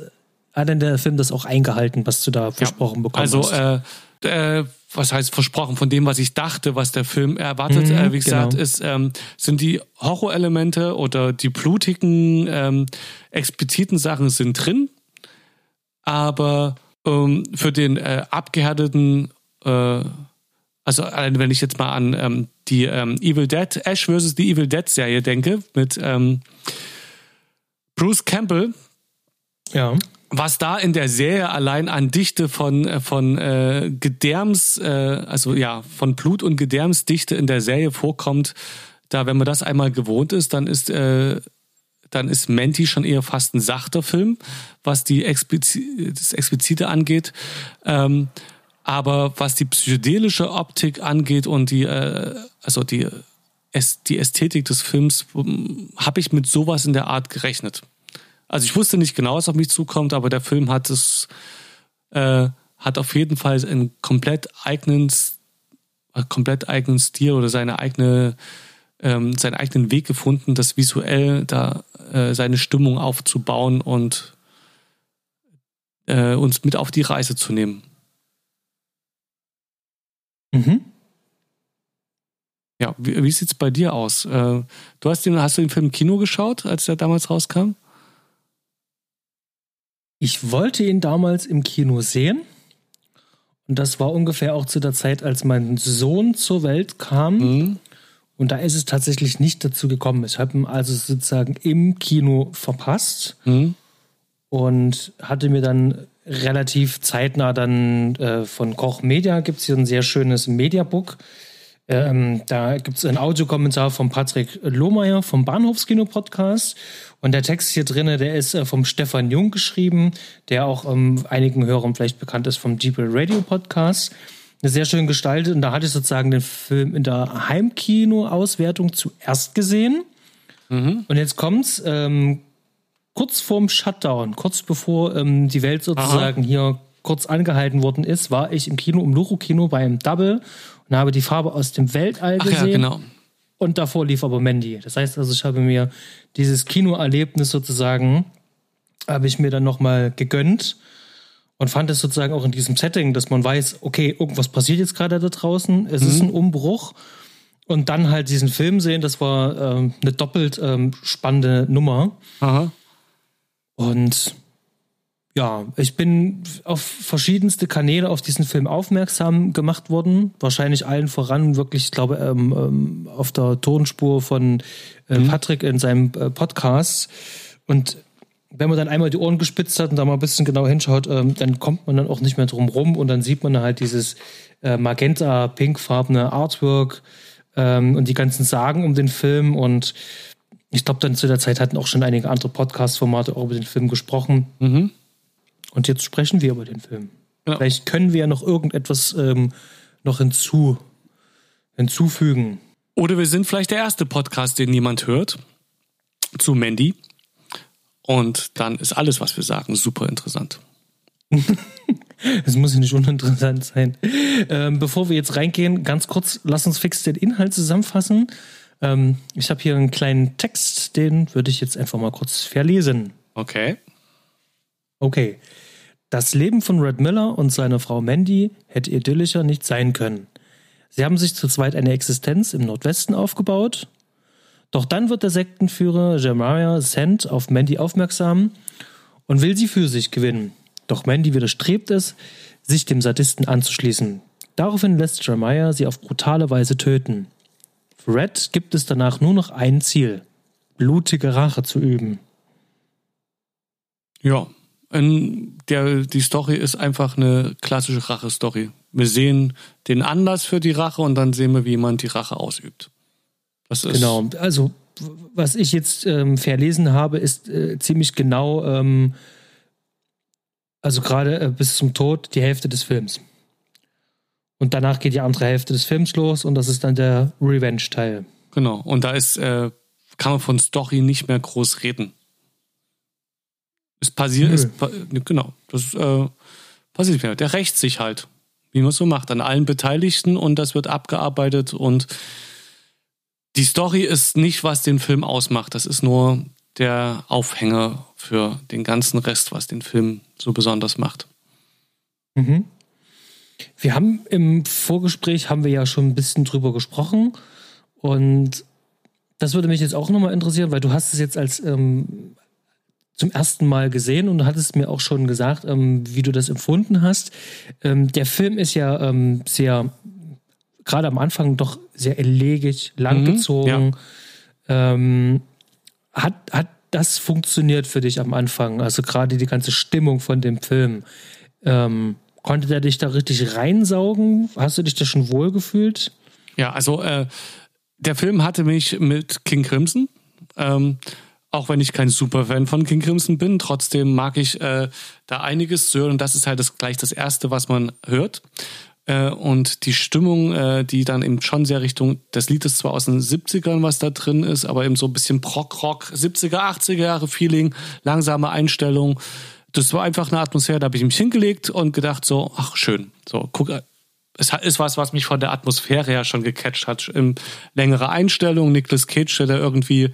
hat denn der Film das auch eingehalten, was du da versprochen ja, bekommen also, hast? Also, äh, äh, was heißt versprochen, von dem, was ich dachte, was der Film erwartet, mhm, äh, wie gesagt, genau. ist, ähm, sind die Horrorelemente oder die blutigen, ähm, expliziten Sachen sind drin, aber ähm, für den äh, abgehärteten äh, also wenn ich jetzt mal an ähm, die ähm, Evil Dead, Ash vs. die Evil Dead Serie denke, mit ähm, Bruce Campbell. Ja. Was da in der Serie allein an Dichte von, äh, von äh, Gedärms, äh, also ja, von Blut- und Gedärmsdichte in der Serie vorkommt, da, wenn man das einmal gewohnt ist, dann ist, äh, dann ist Menti schon eher fast ein sachter Film, was die Explizi das Explizite angeht. Ähm, aber was die psychedelische Optik angeht und die, äh, also die, die Ästhetik des Films, hm, habe ich mit sowas in der Art gerechnet. Also ich wusste nicht genau, was auf mich zukommt, aber der Film hat es, äh, hat auf jeden Fall einen komplett eigenen, äh, komplett eigenen Stil oder seine eigene, ähm, seinen eigenen Weg gefunden, das visuell da äh, seine Stimmung aufzubauen und äh, uns mit auf die Reise zu nehmen. Mhm. Ja, wie, wie sieht es bei dir aus? Äh, du hast den, hast du den Film im Kino geschaut, als der damals rauskam? Ich wollte ihn damals im Kino sehen. Und das war ungefähr auch zu der Zeit, als mein Sohn zur Welt kam. Mhm. Und da ist es tatsächlich nicht dazu gekommen. Ich habe ihn also sozusagen im Kino verpasst mhm. und hatte mir dann relativ zeitnah dann äh, von Koch Media gibt es hier ein sehr schönes Mediabook. Ähm, da gibt es einen Audiokommentar von Patrick Lohmeier vom Bahnhofskino-Podcast. Und der Text hier drin, der ist äh, vom Stefan Jung geschrieben, der auch ähm, einigen Hörern vielleicht bekannt ist vom Deeple Radio Podcast. Sehr schön gestaltet. Und da hatte ich sozusagen den Film in der Heimkino-Auswertung zuerst gesehen. Mhm. Und jetzt kommt's. Ähm, kurz vorm Shutdown, kurz bevor ähm, die Welt sozusagen Aha. hier kurz angehalten worden ist, war ich im Kino, im Luro-Kino beim Double und habe die Farbe aus dem Weltall Ach gesehen. Ja, genau. Und davor lief aber Mandy. Das heißt also, ich habe mir dieses Kinoerlebnis sozusagen, habe ich mir dann nochmal gegönnt und fand es sozusagen auch in diesem Setting, dass man weiß, okay, irgendwas passiert jetzt gerade da draußen, es mhm. ist ein Umbruch. Und dann halt diesen Film sehen, das war ähm, eine doppelt ähm, spannende Nummer. Aha. Und ja, ich bin auf verschiedenste Kanäle auf diesen Film aufmerksam gemacht worden. Wahrscheinlich allen voran, wirklich, ich glaube, ähm, ähm, auf der Tonspur von äh, mhm. Patrick in seinem äh, Podcast. Und wenn man dann einmal die Ohren gespitzt hat und da mal ein bisschen genau hinschaut, ähm, dann kommt man dann auch nicht mehr drum rum und dann sieht man halt dieses äh, magenta-pinkfarbene Artwork ähm, und die ganzen Sagen um den Film und ich glaube, dann zu der Zeit hatten auch schon einige andere Podcast-Formate auch über den Film gesprochen. Mhm. Und jetzt sprechen wir über den Film. Ja. Vielleicht können wir ja noch irgendetwas ähm, noch hinzu, hinzufügen. Oder wir sind vielleicht der erste Podcast, den niemand hört, zu Mandy. Und dann ist alles, was wir sagen, super interessant. Es muss ja nicht uninteressant sein. Ähm, bevor wir jetzt reingehen, ganz kurz, lass uns fix den Inhalt zusammenfassen. Ähm, ich habe hier einen kleinen Text, den würde ich jetzt einfach mal kurz verlesen. Okay. Okay. Das Leben von Red Miller und seiner Frau Mandy hätte idyllischer nicht sein können. Sie haben sich zu zweit eine Existenz im Nordwesten aufgebaut. Doch dann wird der Sektenführer Jeremiah Sand auf Mandy aufmerksam und will sie für sich gewinnen. Doch Mandy widerstrebt es, sich dem Sadisten anzuschließen. Daraufhin lässt Jeremiah sie auf brutale Weise töten. Red gibt es danach nur noch ein Ziel: blutige Rache zu üben. Ja, der, die Story ist einfach eine klassische Rache-Story. Wir sehen den Anlass für die Rache und dann sehen wir, wie jemand die Rache ausübt. Das ist genau, also was ich jetzt ähm, verlesen habe, ist äh, ziemlich genau, ähm, also gerade äh, bis zum Tod die Hälfte des Films. Und danach geht die andere Hälfte des Films los und das ist dann der Revenge-Teil. Genau. Und da ist, äh, kann man von Story nicht mehr groß reden. Es passiert, es, genau, das äh, passiert nicht mehr. Der rächt sich halt, wie man es so macht, an allen Beteiligten und das wird abgearbeitet und die Story ist nicht, was den Film ausmacht. Das ist nur der Aufhänger für den ganzen Rest, was den Film so besonders macht. Mhm. Wir haben im Vorgespräch haben wir ja schon ein bisschen drüber gesprochen und das würde mich jetzt auch nochmal interessieren, weil du hast es jetzt als ähm, zum ersten Mal gesehen und du hattest mir auch schon gesagt, ähm, wie du das empfunden hast. Ähm, der Film ist ja ähm, sehr, gerade am Anfang doch sehr elegig, langgezogen. Mhm, ja. Ähm, hat, hat das funktioniert für dich am Anfang? Also gerade die ganze Stimmung von dem Film. Ähm, konnte der dich da richtig reinsaugen? Hast du dich da schon wohl gefühlt? Ja, also äh, der Film hatte mich mit King Crimson. Ähm, auch wenn ich kein Superfan von King Crimson bin, trotzdem mag ich äh, da einiges zu hören. Und das ist halt das, gleich das Erste, was man hört. Äh, und die Stimmung, äh, die dann eben schon sehr Richtung, das Lied ist zwar aus den 70ern, was da drin ist, aber eben so ein bisschen Prog-Rock, 70er, 80er Jahre Feeling, langsame Einstellung. Das war einfach eine Atmosphäre, da habe ich mich hingelegt und gedacht so, ach schön, so guck, es ist was, was mich von der Atmosphäre her schon gecatcht hat. In längere Einstellung, Nicolas Cage, der da irgendwie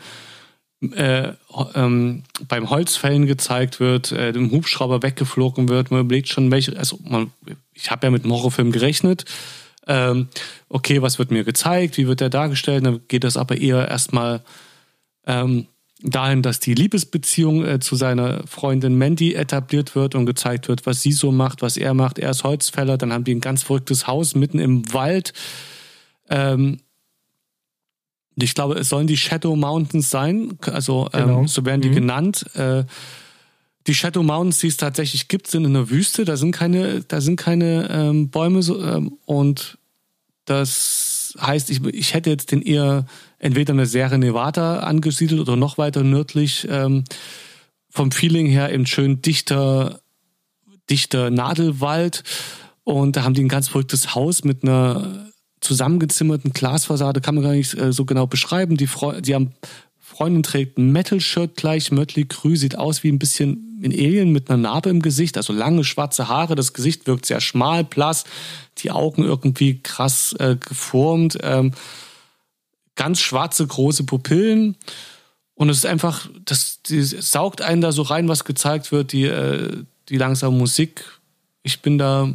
äh, ähm, beim Holzfällen gezeigt wird, äh, dem Hubschrauber weggeflogen wird. Man überlegt schon, welche, also man, ich habe ja mit einem Horrorfilm gerechnet. Ähm, okay, was wird mir gezeigt? Wie wird der dargestellt? Dann geht das aber eher erstmal ähm, dahin, dass die Liebesbeziehung äh, zu seiner Freundin Mandy etabliert wird und gezeigt wird, was sie so macht, was er macht. Er ist Holzfäller, dann haben die ein ganz verrücktes Haus mitten im Wald. Ähm, ich glaube, es sollen die Shadow Mountains sein, also ähm, genau. so werden die mhm. genannt. Äh, die Shadow Mountains, die es tatsächlich gibt, sind in der Wüste. Da sind keine, da sind keine ähm, Bäume so, ähm, und das heißt, ich, ich hätte jetzt den eher entweder eine Sierra Nevada angesiedelt oder noch weiter nördlich. Ähm, vom Feeling her eben schön dichter, dichter Nadelwald. Und da haben die ein ganz verrücktes Haus mit einer zusammengezimmerten Glasfassade, kann man gar nicht äh, so genau beschreiben. Die, Fre die haben Freundin trägt ein Metal-Shirt gleich, Mötley Crü, sieht aus wie ein bisschen ein Alien mit einer Narbe im Gesicht, also lange schwarze Haare, das Gesicht wirkt sehr schmal, blass, die Augen irgendwie krass äh, geformt, ähm, ganz schwarze, große Pupillen. Und es ist einfach, das die saugt einen da so rein, was gezeigt wird, die, äh, die langsame Musik. Ich bin da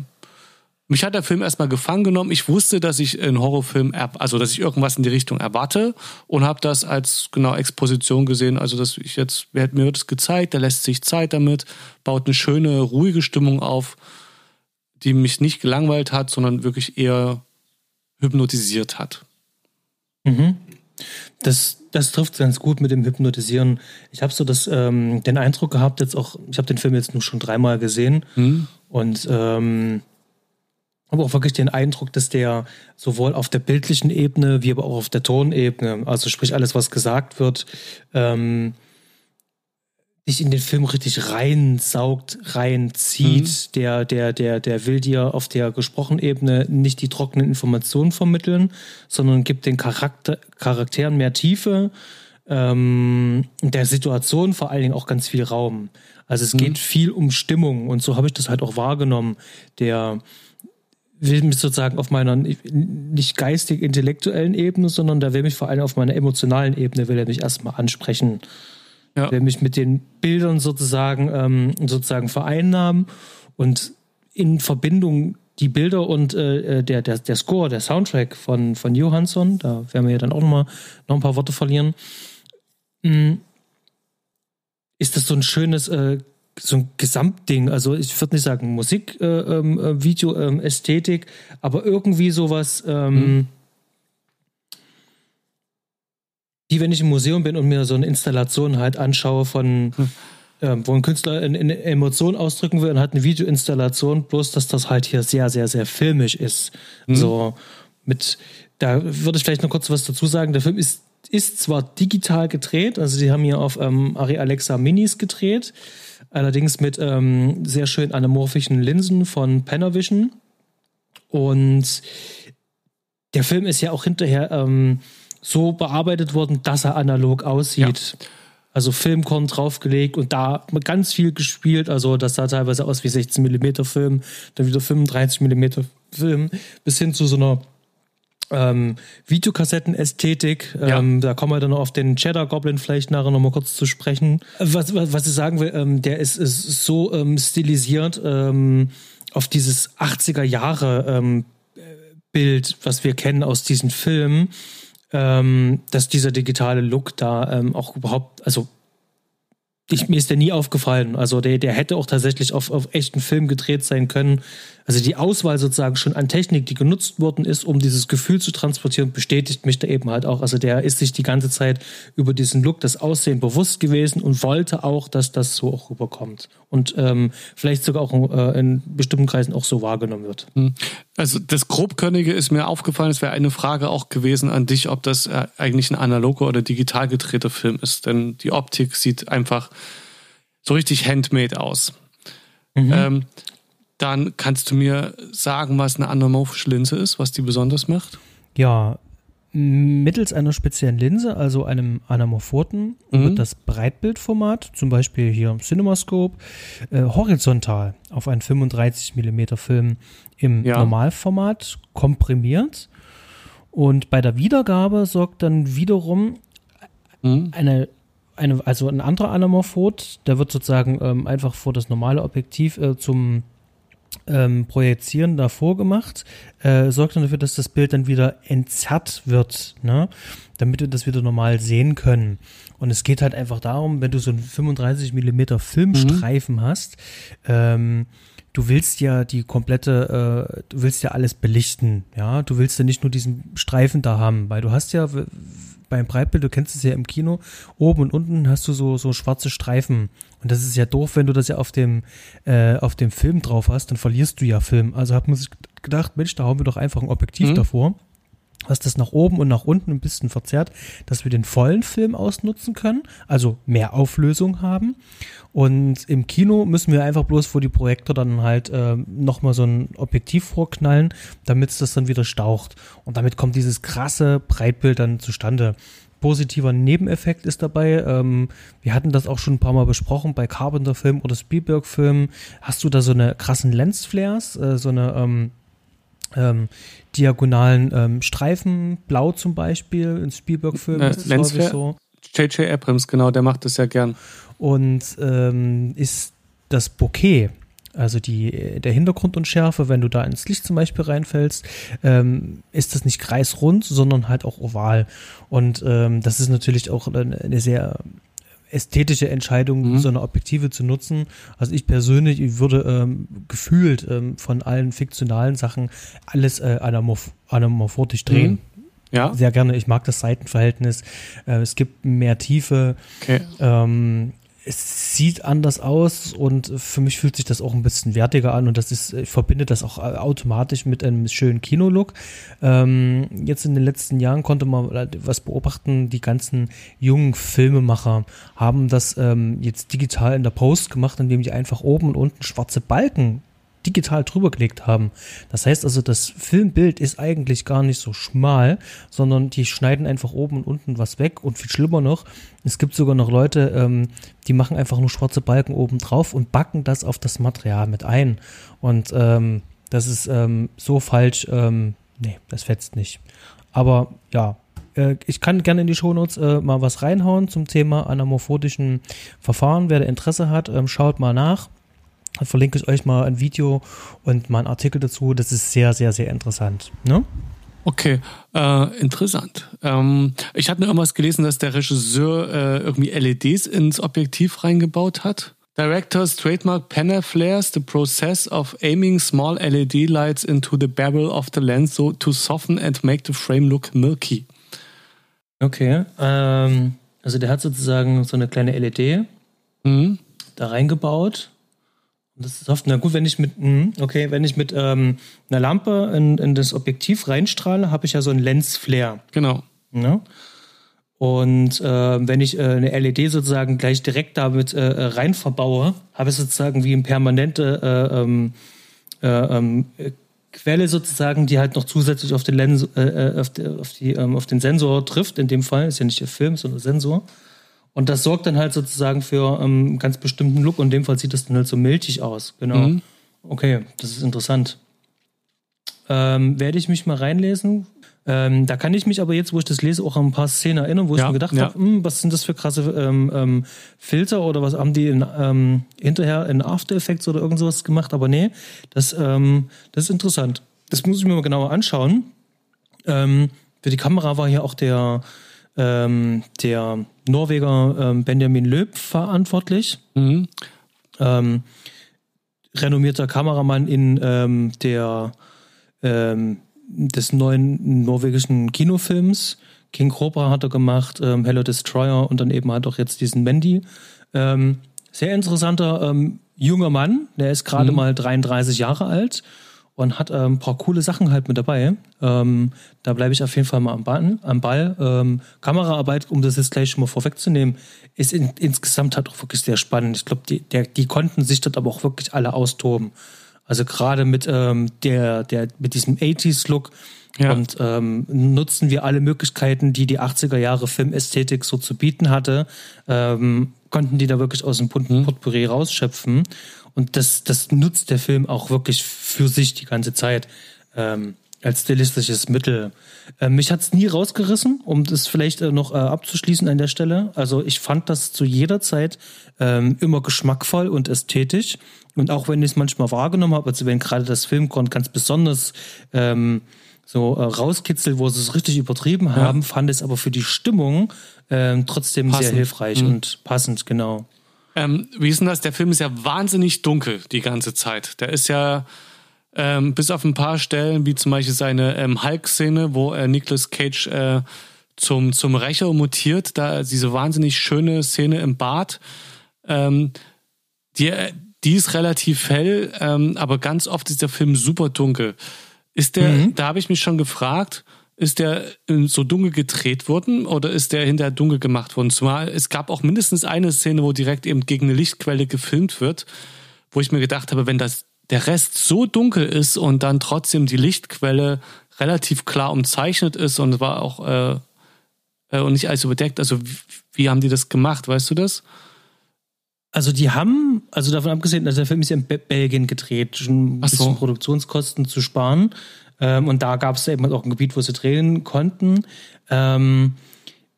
mich hat der Film erstmal gefangen genommen. Ich wusste, dass ich einen Horrorfilm, also dass ich irgendwas in die Richtung erwarte und habe das als genau Exposition gesehen. Also dass ich jetzt, mir wird es gezeigt, der lässt sich Zeit damit, baut eine schöne, ruhige Stimmung auf, die mich nicht gelangweilt hat, sondern wirklich eher hypnotisiert hat. Mhm. Das, das trifft ganz gut mit dem Hypnotisieren. Ich habe so das, ähm, den Eindruck gehabt, jetzt auch, ich habe den Film jetzt nur schon dreimal gesehen mhm. und ähm, aber auch wirklich den Eindruck, dass der sowohl auf der bildlichen Ebene wie aber auch auf der Tonebene, also sprich alles, was gesagt wird, ähm, dich in den Film richtig reinsaugt, reinzieht. Mhm. Der, der, der, der will dir auf der gesprochenen Ebene nicht die trockenen Informationen vermitteln, sondern gibt den Charakter, Charakteren mehr Tiefe, ähm, der Situation vor allen Dingen auch ganz viel Raum. Also es mhm. geht viel um Stimmung und so habe ich das halt auch wahrgenommen. Der will mich sozusagen auf meiner nicht geistig-intellektuellen Ebene, sondern da will mich vor allem auf meiner emotionalen Ebene, will er mich erstmal ansprechen. Ja. Will mich mit den Bildern sozusagen, ähm, sozusagen vereinnahmen und in Verbindung die Bilder und äh, der, der, der Score, der Soundtrack von, von Johansson, da werden wir ja dann auch noch mal noch ein paar Worte verlieren, mm, ist das so ein schönes äh, so ein Gesamtding. Also ich würde nicht sagen Musik, äh, ähm, äh, Video, äh, Ästhetik, aber irgendwie sowas, ähm, mhm. Wie wenn ich im Museum bin und mir so eine Installation halt anschaue von, mhm. ähm, wo ein Künstler eine, eine Emotion ausdrücken will und hat eine Videoinstallation, bloß dass das halt hier sehr, sehr, sehr filmisch ist. Mhm. So mit, da würde ich vielleicht noch kurz was dazu sagen. Der Film ist ist zwar digital gedreht, also die haben hier auf ähm, Ari Alexa Minis gedreht, allerdings mit ähm, sehr schön anamorphischen Linsen von Panavision. Und der Film ist ja auch hinterher ähm, so bearbeitet worden, dass er analog aussieht. Ja. also Filmkorn draufgelegt und da ganz viel gespielt. Also das sah teilweise aus wie 16 mm Film, dann wieder 35 mm Film, bis hin zu so einer ähm, Videokassetten-Ästhetik. Ja. Ähm, da kommen wir dann noch auf den Cheddar Goblin vielleicht nachher nochmal kurz zu sprechen. Was, was, was ich sagen will, ähm, der ist, ist so ähm, stilisiert ähm, auf dieses 80er Jahre ähm, Bild, was wir kennen aus diesen Filmen, dass dieser digitale Look da auch überhaupt, also ich, mir ist der nie aufgefallen. Also der, der hätte auch tatsächlich auf, auf echten Film gedreht sein können. Also die Auswahl sozusagen schon an Technik, die genutzt worden ist, um dieses Gefühl zu transportieren, bestätigt mich da eben halt auch. Also der ist sich die ganze Zeit über diesen Look, das Aussehen bewusst gewesen und wollte auch, dass das so auch rüberkommt. Und ähm, vielleicht sogar auch äh, in bestimmten Kreisen auch so wahrgenommen wird. Hm. Also das Grobkörnige ist mir aufgefallen, es wäre eine Frage auch gewesen an dich, ob das äh, eigentlich ein analoger oder digital gedrehter Film ist. Denn die Optik sieht einfach so richtig handmade aus. Mhm. Ähm, dann kannst du mir sagen, was eine anamorphische Linse ist, was die besonders macht? Ja, mittels einer speziellen Linse, also einem Anamorphoten, mhm. wird das Breitbildformat, zum Beispiel hier im CinemaScope, äh, horizontal auf einen 35 mm Film im ja. Normalformat komprimiert. Und bei der Wiedergabe sorgt dann wiederum mhm. eine, eine, also ein anderer Anamorphot, der wird sozusagen ähm, einfach vor das normale Objektiv äh, zum ähm, Projizieren davor gemacht, äh, sorgt dann dafür, dass das Bild dann wieder entzerrt wird, ne? damit wir das wieder normal sehen können. Und es geht halt einfach darum, wenn du so einen 35 Millimeter Filmstreifen mhm. hast, ähm, du willst ja die komplette, äh, du willst ja alles belichten, ja, du willst ja nicht nur diesen Streifen da haben, weil du hast ja beim Breitbild, du kennst es ja im Kino, oben und unten hast du so, so schwarze Streifen. Und das ist ja doof, wenn du das ja auf dem, äh, auf dem Film drauf hast, dann verlierst du ja Film. Also hat man sich gedacht, Mensch, da hauen wir doch einfach ein Objektiv mhm. davor was das nach oben und nach unten ein bisschen verzerrt, dass wir den vollen Film ausnutzen können, also mehr Auflösung haben. Und im Kino müssen wir einfach bloß vor die Projektor dann halt äh, nochmal so ein Objektiv vorknallen, damit es das dann wieder staucht. Und damit kommt dieses krasse Breitbild dann zustande positiver Nebeneffekt ist dabei. Ähm, wir hatten das auch schon ein paar Mal besprochen bei Carpenter-Filmen oder Spielberg-Filmen. Hast du da so eine krassen Lensflares, äh, so eine ähm, ähm, diagonalen ähm, Streifen, blau zum Beispiel, in Spielberg-Filmen äh, ist das häufig so. J.J. Abrams, genau, der macht das ja gern. Und ähm, ist das Bouquet also die, der Hintergrundunschärfe, wenn du da ins Licht zum Beispiel reinfällst, ähm, ist das nicht kreisrund, sondern halt auch oval. Und ähm, das ist natürlich auch eine, eine sehr ästhetische Entscheidung, mhm. so eine Objektive zu nutzen. Also ich persönlich ich würde ähm, gefühlt ähm, von allen fiktionalen Sachen alles äh, anamorph anamorphotisch drehen. Mhm. Ja. Sehr gerne. Ich mag das Seitenverhältnis. Äh, es gibt mehr Tiefe. Okay. Ähm, es sieht anders aus und für mich fühlt sich das auch ein bisschen wertiger an und das ist, ich verbinde das auch automatisch mit einem schönen Kinolook. Ähm, jetzt in den letzten Jahren konnte man was beobachten, die ganzen jungen Filmemacher haben das ähm, jetzt digital in der Post gemacht, indem die einfach oben und unten schwarze Balken digital drüber gelegt haben. Das heißt also, das Filmbild ist eigentlich gar nicht so schmal, sondern die schneiden einfach oben und unten was weg und viel schlimmer noch, es gibt sogar noch Leute, ähm, die machen einfach nur schwarze Balken oben drauf und backen das auf das Material mit ein. Und ähm, das ist ähm, so falsch, ähm, nee, das fetzt nicht. Aber ja, äh, ich kann gerne in die Shownotes äh, mal was reinhauen zum Thema anamorphotischen Verfahren. Wer da Interesse hat, ähm, schaut mal nach verlinke ich euch mal ein Video und mal einen Artikel dazu. Das ist sehr, sehr, sehr interessant. Ne? Okay, äh, interessant. Ähm, ich hatte nur irgendwas gelesen, dass der Regisseur äh, irgendwie LEDs ins Objektiv reingebaut hat. Directors trademark Penner flares the process of aiming small LED lights into the barrel of the lens so to soften and make the frame look milky. Okay, ähm, also der hat sozusagen so eine kleine LED mhm. da reingebaut das ist oft, na gut, wenn ich mit, hm, okay, wenn ich mit ähm, einer Lampe in, in das Objektiv reinstrahle, habe ich ja so einen Lensflare. Genau. Ja? Und äh, wenn ich äh, eine LED sozusagen gleich direkt damit äh, äh rein verbaue, habe ich sozusagen wie eine permanente äh, ähm, äh, ähm, Quelle sozusagen, die halt noch zusätzlich auf den, Lens, auf, die, auf, die, ähm, auf den Sensor trifft. In dem Fall ist ja nicht der Film, sondern der Sensor. Und das sorgt dann halt sozusagen für einen ähm, ganz bestimmten Look. Und in dem Fall sieht das dann halt so milchig aus. Genau. Mhm. Okay, das ist interessant. Ähm, werde ich mich mal reinlesen. Ähm, da kann ich mich aber jetzt, wo ich das lese, auch an ein paar Szenen erinnern, wo ja, ich mir gedacht ja. habe, hm, was sind das für krasse ähm, ähm, Filter oder was haben die in, hinterher in After Effects oder irgend sowas gemacht? Aber nee, das, das ist interessant. Das muss ich mir mal genauer anschauen. Für die Kamera war hier auch der, ähm, der Norweger ähm, Benjamin Löb verantwortlich. Mhm. Ähm, renommierter Kameramann in ähm, der ähm, des neuen norwegischen Kinofilms. King Cobra hat er gemacht, ähm, Hello Destroyer und dann eben halt auch jetzt diesen Mandy. Sehr interessanter junger Mann, der ist gerade mhm. mal 33 Jahre alt und hat ähm, ein paar coole Sachen halt mit dabei. Ähm, da bleibe ich auf jeden Fall mal am Ball. Am Ball. Ähm, Kameraarbeit, um das jetzt gleich schon mal vorwegzunehmen, ist in, insgesamt halt auch wirklich sehr spannend. Ich glaube, die, die konnten sich dort aber auch wirklich alle austoben. Also gerade mit ähm, der, der, mit diesem 80s-Look ja. und ähm, nutzen wir alle Möglichkeiten, die die 80er Jahre Filmästhetik so zu bieten hatte, ähm, konnten die da wirklich aus dem bunten mhm. Potpourri rausschöpfen. Und das, das nutzt der Film auch wirklich für sich die ganze Zeit. Ähm, als stilistisches Mittel. Äh, mich hat's nie rausgerissen, um das vielleicht äh, noch äh, abzuschließen an der Stelle. Also ich fand das zu jeder Zeit ähm, immer geschmackvoll und ästhetisch. Und auch wenn ich es manchmal wahrgenommen habe, also wenn gerade das Filmkorn ganz besonders ähm, so äh, rauskitzelt, wo sie es richtig übertrieben ja. haben, fand es aber für die Stimmung ähm, trotzdem passend. sehr hilfreich mhm. und passend, genau. Ähm, wie ist denn das? Der Film ist ja wahnsinnig dunkel die ganze Zeit. Der ist ja ähm, bis auf ein paar Stellen, wie zum Beispiel seine ähm, Hulk-Szene, wo äh, Nicolas Cage äh, zum, zum Rächer mutiert, da diese wahnsinnig schöne Szene im Bad. Ähm, die, äh, die ist relativ hell, ähm, aber ganz oft ist der Film super dunkel. Ist der, mhm. da habe ich mich schon gefragt, ist der so dunkel gedreht worden oder ist der hinterher dunkel gemacht worden? Zumal es gab auch mindestens eine Szene, wo direkt eben gegen eine Lichtquelle gefilmt wird, wo ich mir gedacht habe, wenn das der Rest so dunkel ist und dann trotzdem die Lichtquelle relativ klar umzeichnet ist und war auch äh, äh, und nicht alles überdeckt. Also wie, wie haben die das gemacht? Weißt du das? Also die haben, also davon abgesehen, dass der Film ist ja in Belgien gedreht, schon ein bisschen so. Produktionskosten zu sparen. Ähm, und da gab es eben auch ein Gebiet, wo sie drehen konnten. Ähm,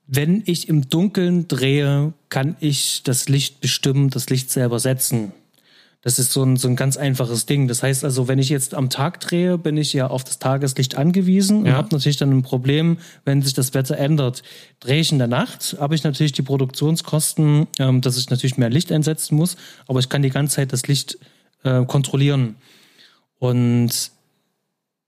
wenn ich im Dunkeln drehe, kann ich das Licht bestimmen, das Licht selber setzen. Das ist so ein, so ein ganz einfaches Ding. Das heißt also, wenn ich jetzt am Tag drehe, bin ich ja auf das Tageslicht angewiesen ja. und habe natürlich dann ein Problem, wenn sich das Wetter ändert. Drehe ich in der Nacht, habe ich natürlich die Produktionskosten, ähm, dass ich natürlich mehr Licht einsetzen muss, aber ich kann die ganze Zeit das Licht äh, kontrollieren. Und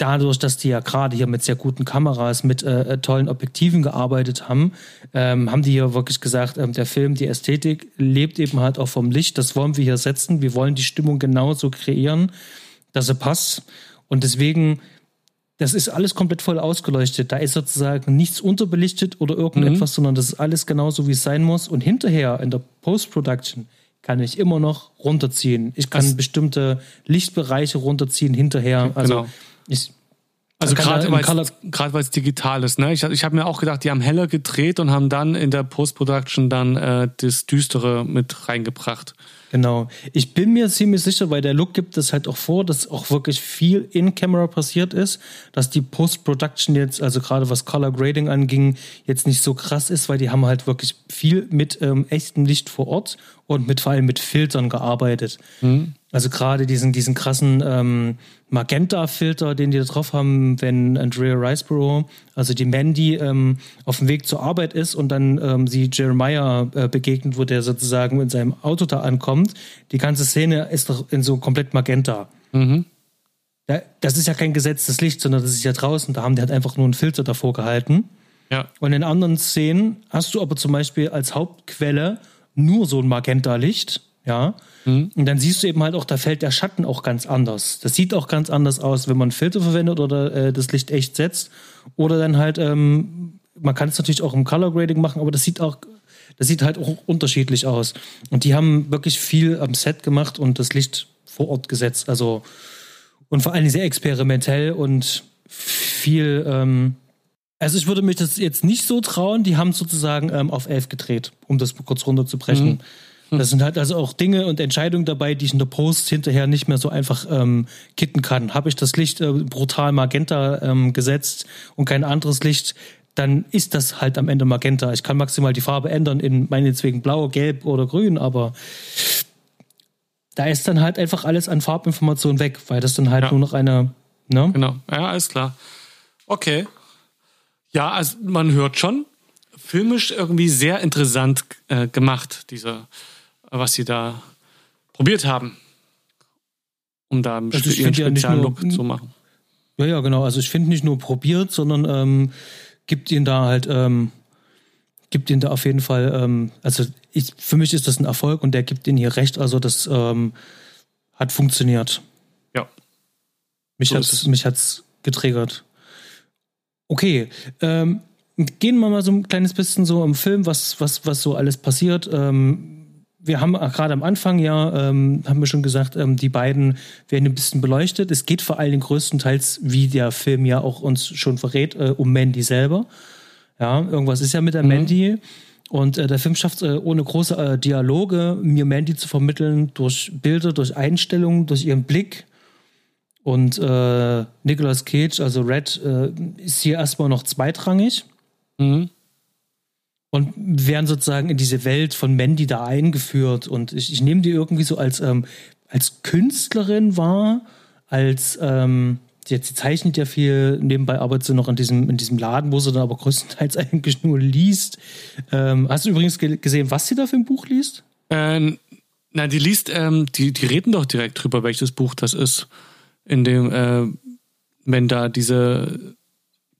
dadurch, dass die ja gerade hier mit sehr guten Kameras, mit äh, äh, tollen Objektiven gearbeitet haben, ähm, haben die hier wirklich gesagt, ähm, der Film, die Ästhetik lebt eben halt auch vom Licht. Das wollen wir hier setzen. Wir wollen die Stimmung genauso kreieren, dass sie passt. Und deswegen, das ist alles komplett voll ausgeleuchtet. Da ist sozusagen nichts unterbelichtet oder irgendetwas, mhm. sondern das ist alles genauso, wie es sein muss. Und hinterher in der Post-Production kann ich immer noch runterziehen. Ich kann das bestimmte Lichtbereiche runterziehen hinterher. Also genau ich, also gerade weil es digital ist. Ne? Ich, ich habe mir auch gedacht, die haben heller gedreht und haben dann in der Post-Production dann äh, das Düstere mit reingebracht. Genau. Ich bin mir ziemlich sicher, weil der Look gibt es halt auch vor, dass auch wirklich viel in Camera passiert ist, dass die Post-Production jetzt, also gerade was Color Grading anging, jetzt nicht so krass ist, weil die haben halt wirklich viel mit ähm, echtem Licht vor Ort und mit vor allem mit Filtern gearbeitet. Mhm. Also gerade diesen, diesen krassen ähm, Magenta-Filter, den die da drauf haben, wenn Andrea Riceborough, also die Mandy, ähm, auf dem Weg zur Arbeit ist und dann ähm, sie Jeremiah äh, begegnet, wo der sozusagen in seinem Auto da ankommt. Die ganze Szene ist doch in so komplett Magenta. Mhm. Da, das ist ja kein gesetztes Licht, sondern das ist ja draußen. Da haben die halt einfach nur einen Filter davor gehalten. Ja. Und in anderen Szenen hast du aber zum Beispiel als Hauptquelle nur so ein Magenta-Licht ja. Mhm. Und dann siehst du eben halt auch, da fällt der Schatten auch ganz anders. Das sieht auch ganz anders aus, wenn man Filter verwendet oder äh, das Licht echt setzt. Oder dann halt, ähm, man kann es natürlich auch im Color Grading machen, aber das sieht auch, das sieht halt auch unterschiedlich aus. Und die haben wirklich viel am Set gemacht und das Licht vor Ort gesetzt. Also, und vor allem sehr experimentell und viel, ähm, Also ich würde mich das jetzt nicht so trauen. Die haben sozusagen ähm, auf elf gedreht, um das kurz runterzubrechen. Mhm. Das sind halt also auch Dinge und Entscheidungen dabei, die ich in der Post hinterher nicht mehr so einfach ähm, kitten kann. Habe ich das Licht äh, brutal magenta ähm, gesetzt und kein anderes Licht, dann ist das halt am Ende magenta. Ich kann maximal die Farbe ändern in meinetwegen blau, gelb oder grün, aber da ist dann halt einfach alles an Farbinformationen weg, weil das dann halt ja. nur noch eine. Ne? Genau, ja, alles klar. Okay. Ja, also man hört schon, filmisch irgendwie sehr interessant äh, gemacht, diese was sie da probiert haben, um da einen also ihren speziellen Look zu machen. Ja, ja, genau. Also ich finde nicht nur probiert, sondern ähm, gibt ihnen da halt, ähm, gibt ihnen da auf jeden Fall, ähm, also ich, für mich ist das ein Erfolg und der gibt ihnen hier recht. Also das ähm, hat funktioniert. Ja. Mich so hat's, mich hat's getriggert. Okay, ähm, gehen wir mal so ein kleines bisschen so im Film, was, was, was so alles passiert. Ähm, wir haben gerade am Anfang ja, ähm, haben wir schon gesagt, ähm, die beiden werden ein bisschen beleuchtet. Es geht vor allen Dingen größtenteils, wie der Film ja auch uns schon verrät, äh, um Mandy selber. Ja, irgendwas ist ja mit der mhm. Mandy. Und äh, der Film schafft äh, ohne große äh, Dialoge, mir Mandy zu vermitteln, durch Bilder, durch Einstellungen, durch ihren Blick. Und äh, Nicolas Cage, also Red, äh, ist hier erstmal noch zweitrangig. Mhm und werden sozusagen in diese Welt von Mandy da eingeführt. Und ich, ich nehme die irgendwie so als, ähm, als Künstlerin wahr, als ähm, jetzt sie zeichnet ja viel, nebenbei arbeitet sie noch in diesem, in diesem Laden, wo sie dann aber größtenteils eigentlich nur liest. Ähm, hast du übrigens gesehen, was sie da für ein Buch liest? Ähm, na, die liest, ähm, die, die reden doch direkt drüber, welches Buch das ist. In dem, äh, wenn da diese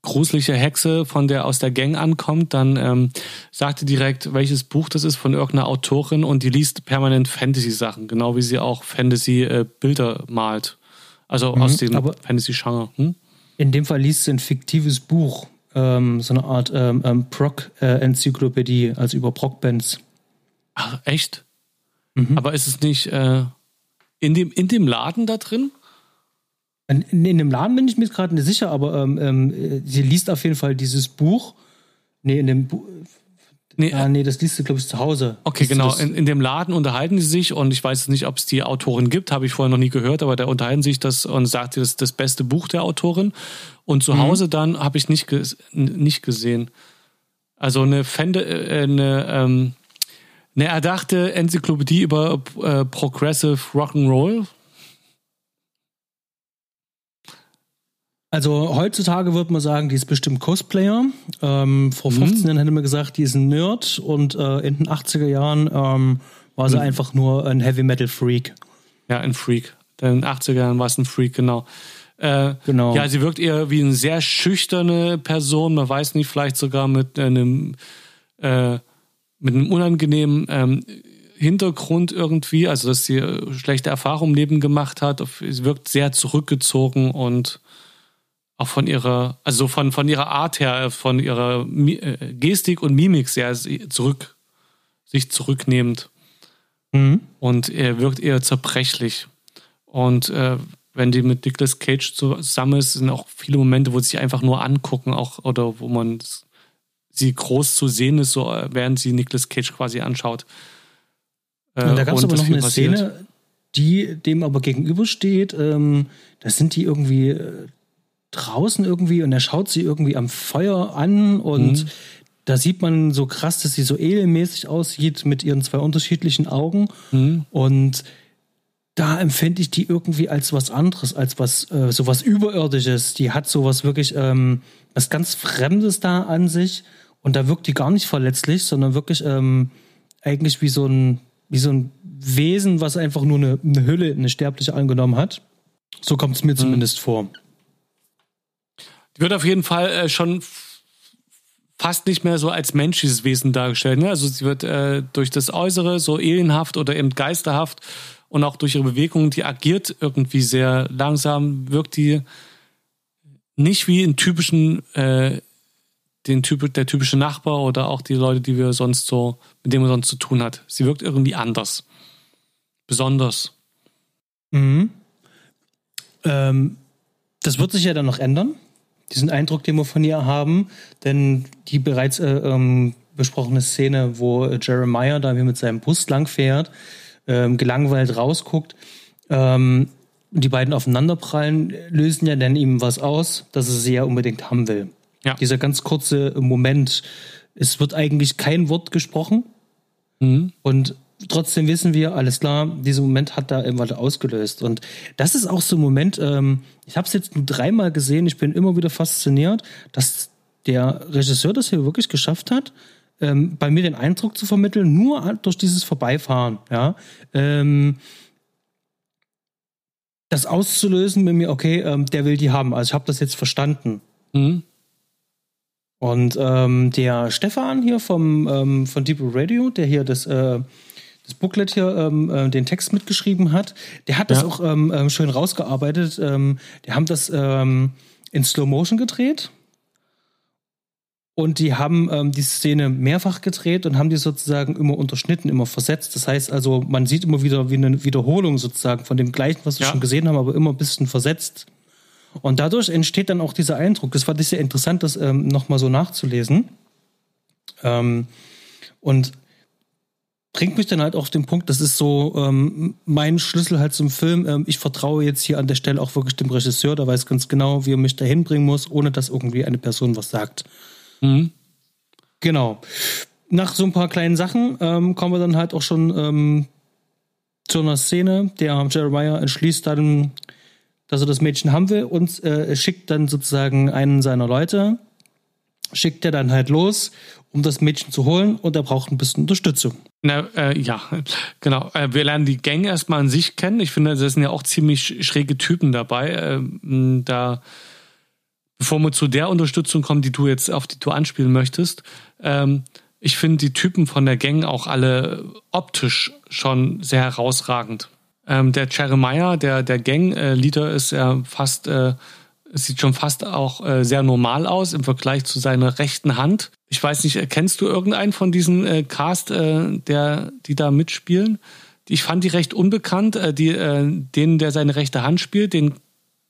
gruselige Hexe von der aus der Gang ankommt, dann ähm, sagt direkt, welches Buch das ist von irgendeiner Autorin und die liest permanent Fantasy-Sachen, genau wie sie auch Fantasy-Bilder äh, malt. Also mhm, aus dem Fantasy-Genre. Hm? In dem Fall liest sie ein fiktives Buch, ähm, so eine Art ähm, ähm Proc-Enzyklopädie, äh, also über Proc-Bands. Ach, echt? Mhm. Aber ist es nicht äh, in, dem, in dem Laden da drin? In, in dem Laden bin ich mir gerade nicht sicher, aber ähm, ähm, sie liest auf jeden Fall dieses Buch. Nee, in dem Buch. Nee, ah, nee, das liest du, glaube ich, zu Hause. Okay, genau. In, in, dem Laden unterhalten sie sich und ich weiß nicht, ob es die Autorin gibt, habe ich vorher noch nie gehört, aber da unterhalten sich das und sagt, das ist das beste Buch der Autorin. Und zu mhm. Hause dann habe ich nicht, nicht gesehen. Also eine, Fende, äh, eine, ähm, eine erdachte Enzyklopädie über äh, Progressive Rock'n'Roll Also heutzutage würde man sagen, die ist bestimmt Cosplayer. Ähm, vor 15 mhm. Jahren hätte man gesagt, die ist ein Nerd und äh, in den 80er Jahren ähm, war sie mhm. einfach nur ein Heavy Metal Freak. Ja, ein Freak. In den 80er Jahren war es ein Freak, genau. Äh, genau. Ja, sie wirkt eher wie eine sehr schüchterne Person. Man weiß nicht, vielleicht sogar mit einem, äh, mit einem unangenehmen ähm, Hintergrund irgendwie, also dass sie äh, schlechte Erfahrungen im Leben gemacht hat. Sie wirkt sehr zurückgezogen und auch von ihrer, also von, von ihrer Art her, von ihrer äh, Gestik und Mimik sehr zurück, sich zurücknehmend. Mhm. Und er wirkt eher zerbrechlich. Und äh, wenn die mit Nicolas Cage zusammen ist, sind auch viele Momente, wo sie sich einfach nur angucken, auch oder wo man sie groß zu sehen ist, so äh, während sie Nicolas Cage quasi anschaut. Äh, da gab es aber noch eine passiert. Szene, die dem aber gegenübersteht. Ähm, das sind die irgendwie äh, draußen irgendwie und er schaut sie irgendwie am Feuer an und mhm. da sieht man so krass, dass sie so elenmäßig aussieht mit ihren zwei unterschiedlichen Augen mhm. und da empfinde ich die irgendwie als was anderes, als was äh, so was Überirdisches. Die hat so was wirklich ähm, was ganz Fremdes da an sich und da wirkt die gar nicht verletzlich, sondern wirklich ähm, eigentlich wie so ein wie so ein Wesen, was einfach nur eine, eine Hülle, eine sterbliche angenommen hat. So kommt es mir mhm. zumindest vor. Wird auf jeden Fall äh, schon fast nicht mehr so als menschliches Wesen dargestellt. Ne? Also sie wird äh, durch das Äußere so alienhaft oder eben geisterhaft und auch durch ihre Bewegungen, die agiert irgendwie sehr langsam, wirkt die nicht wie in typischen, äh, den typ, der typische Nachbar oder auch die Leute, die wir sonst so, mit denen man sonst zu tun hat. Sie wirkt irgendwie anders. Besonders. Mhm. Ähm, das wird sich ja dann noch ändern diesen Eindruck, den wir von ihr haben. Denn die bereits äh, ähm, besprochene Szene, wo äh, Jeremiah da wie mit seinem Bus langfährt, ähm, gelangweilt rausguckt, ähm, die beiden aufeinanderprallen, lösen ja dann ihm was aus, dass er sie ja unbedingt haben will. Ja. Dieser ganz kurze Moment, es wird eigentlich kein Wort gesprochen. Mhm. Und trotzdem wissen wir, alles klar, dieser Moment hat da irgendwas ausgelöst. Und das ist auch so ein Moment, ähm, ich habe es jetzt nur dreimal gesehen, ich bin immer wieder fasziniert, dass der Regisseur das hier wirklich geschafft hat, ähm, bei mir den Eindruck zu vermitteln, nur durch dieses Vorbeifahren, ja. Ähm, das auszulösen mit mir, okay, ähm, der will die haben. Also ich habe das jetzt verstanden. Mhm. Und ähm, der Stefan hier vom ähm, von Deep Radio, der hier das äh, das Booklet hier ähm, äh, den Text mitgeschrieben hat, der hat das auch ähm, ähm, schön rausgearbeitet. Ähm, die haben das ähm, in Slow Motion gedreht. Und die haben ähm, die Szene mehrfach gedreht und haben die sozusagen immer unterschnitten, immer versetzt. Das heißt also, man sieht immer wieder wie eine Wiederholung sozusagen von dem gleichen, was wir ja. schon gesehen haben, aber immer ein bisschen versetzt. Und dadurch entsteht dann auch dieser Eindruck. Das fand ich sehr interessant, das ähm, nochmal so nachzulesen. Ähm, und bringt mich dann halt auf den Punkt, das ist so ähm, mein Schlüssel halt zum Film. Ähm, ich vertraue jetzt hier an der Stelle auch wirklich dem Regisseur, der weiß ganz genau, wie er mich dahin bringen muss, ohne dass irgendwie eine Person was sagt. Mhm. Genau. Nach so ein paar kleinen Sachen ähm, kommen wir dann halt auch schon ähm, zu einer Szene. Der Jeremiah entschließt dann, dass er das Mädchen haben will und äh, schickt dann sozusagen einen seiner Leute, schickt er dann halt los um das Mädchen zu holen und er braucht ein bisschen Unterstützung. Na, äh, ja, genau. Äh, wir lernen die Gang erstmal an sich kennen. Ich finde, da sind ja auch ziemlich schräge Typen dabei. Äh, da, bevor wir zu der Unterstützung kommen, die du jetzt auf die du anspielen möchtest, ähm, ich finde die Typen von der Gang auch alle optisch schon sehr herausragend. Ähm, der Jeremiah, der, der Gang-Leader, ist ja fast äh, es sieht schon fast auch äh, sehr normal aus im Vergleich zu seiner rechten Hand. Ich weiß nicht, kennst du irgendeinen von diesen äh, Cast, äh, der, die da mitspielen? Ich fand die recht unbekannt. Äh, die, äh, den, der seine rechte Hand spielt, den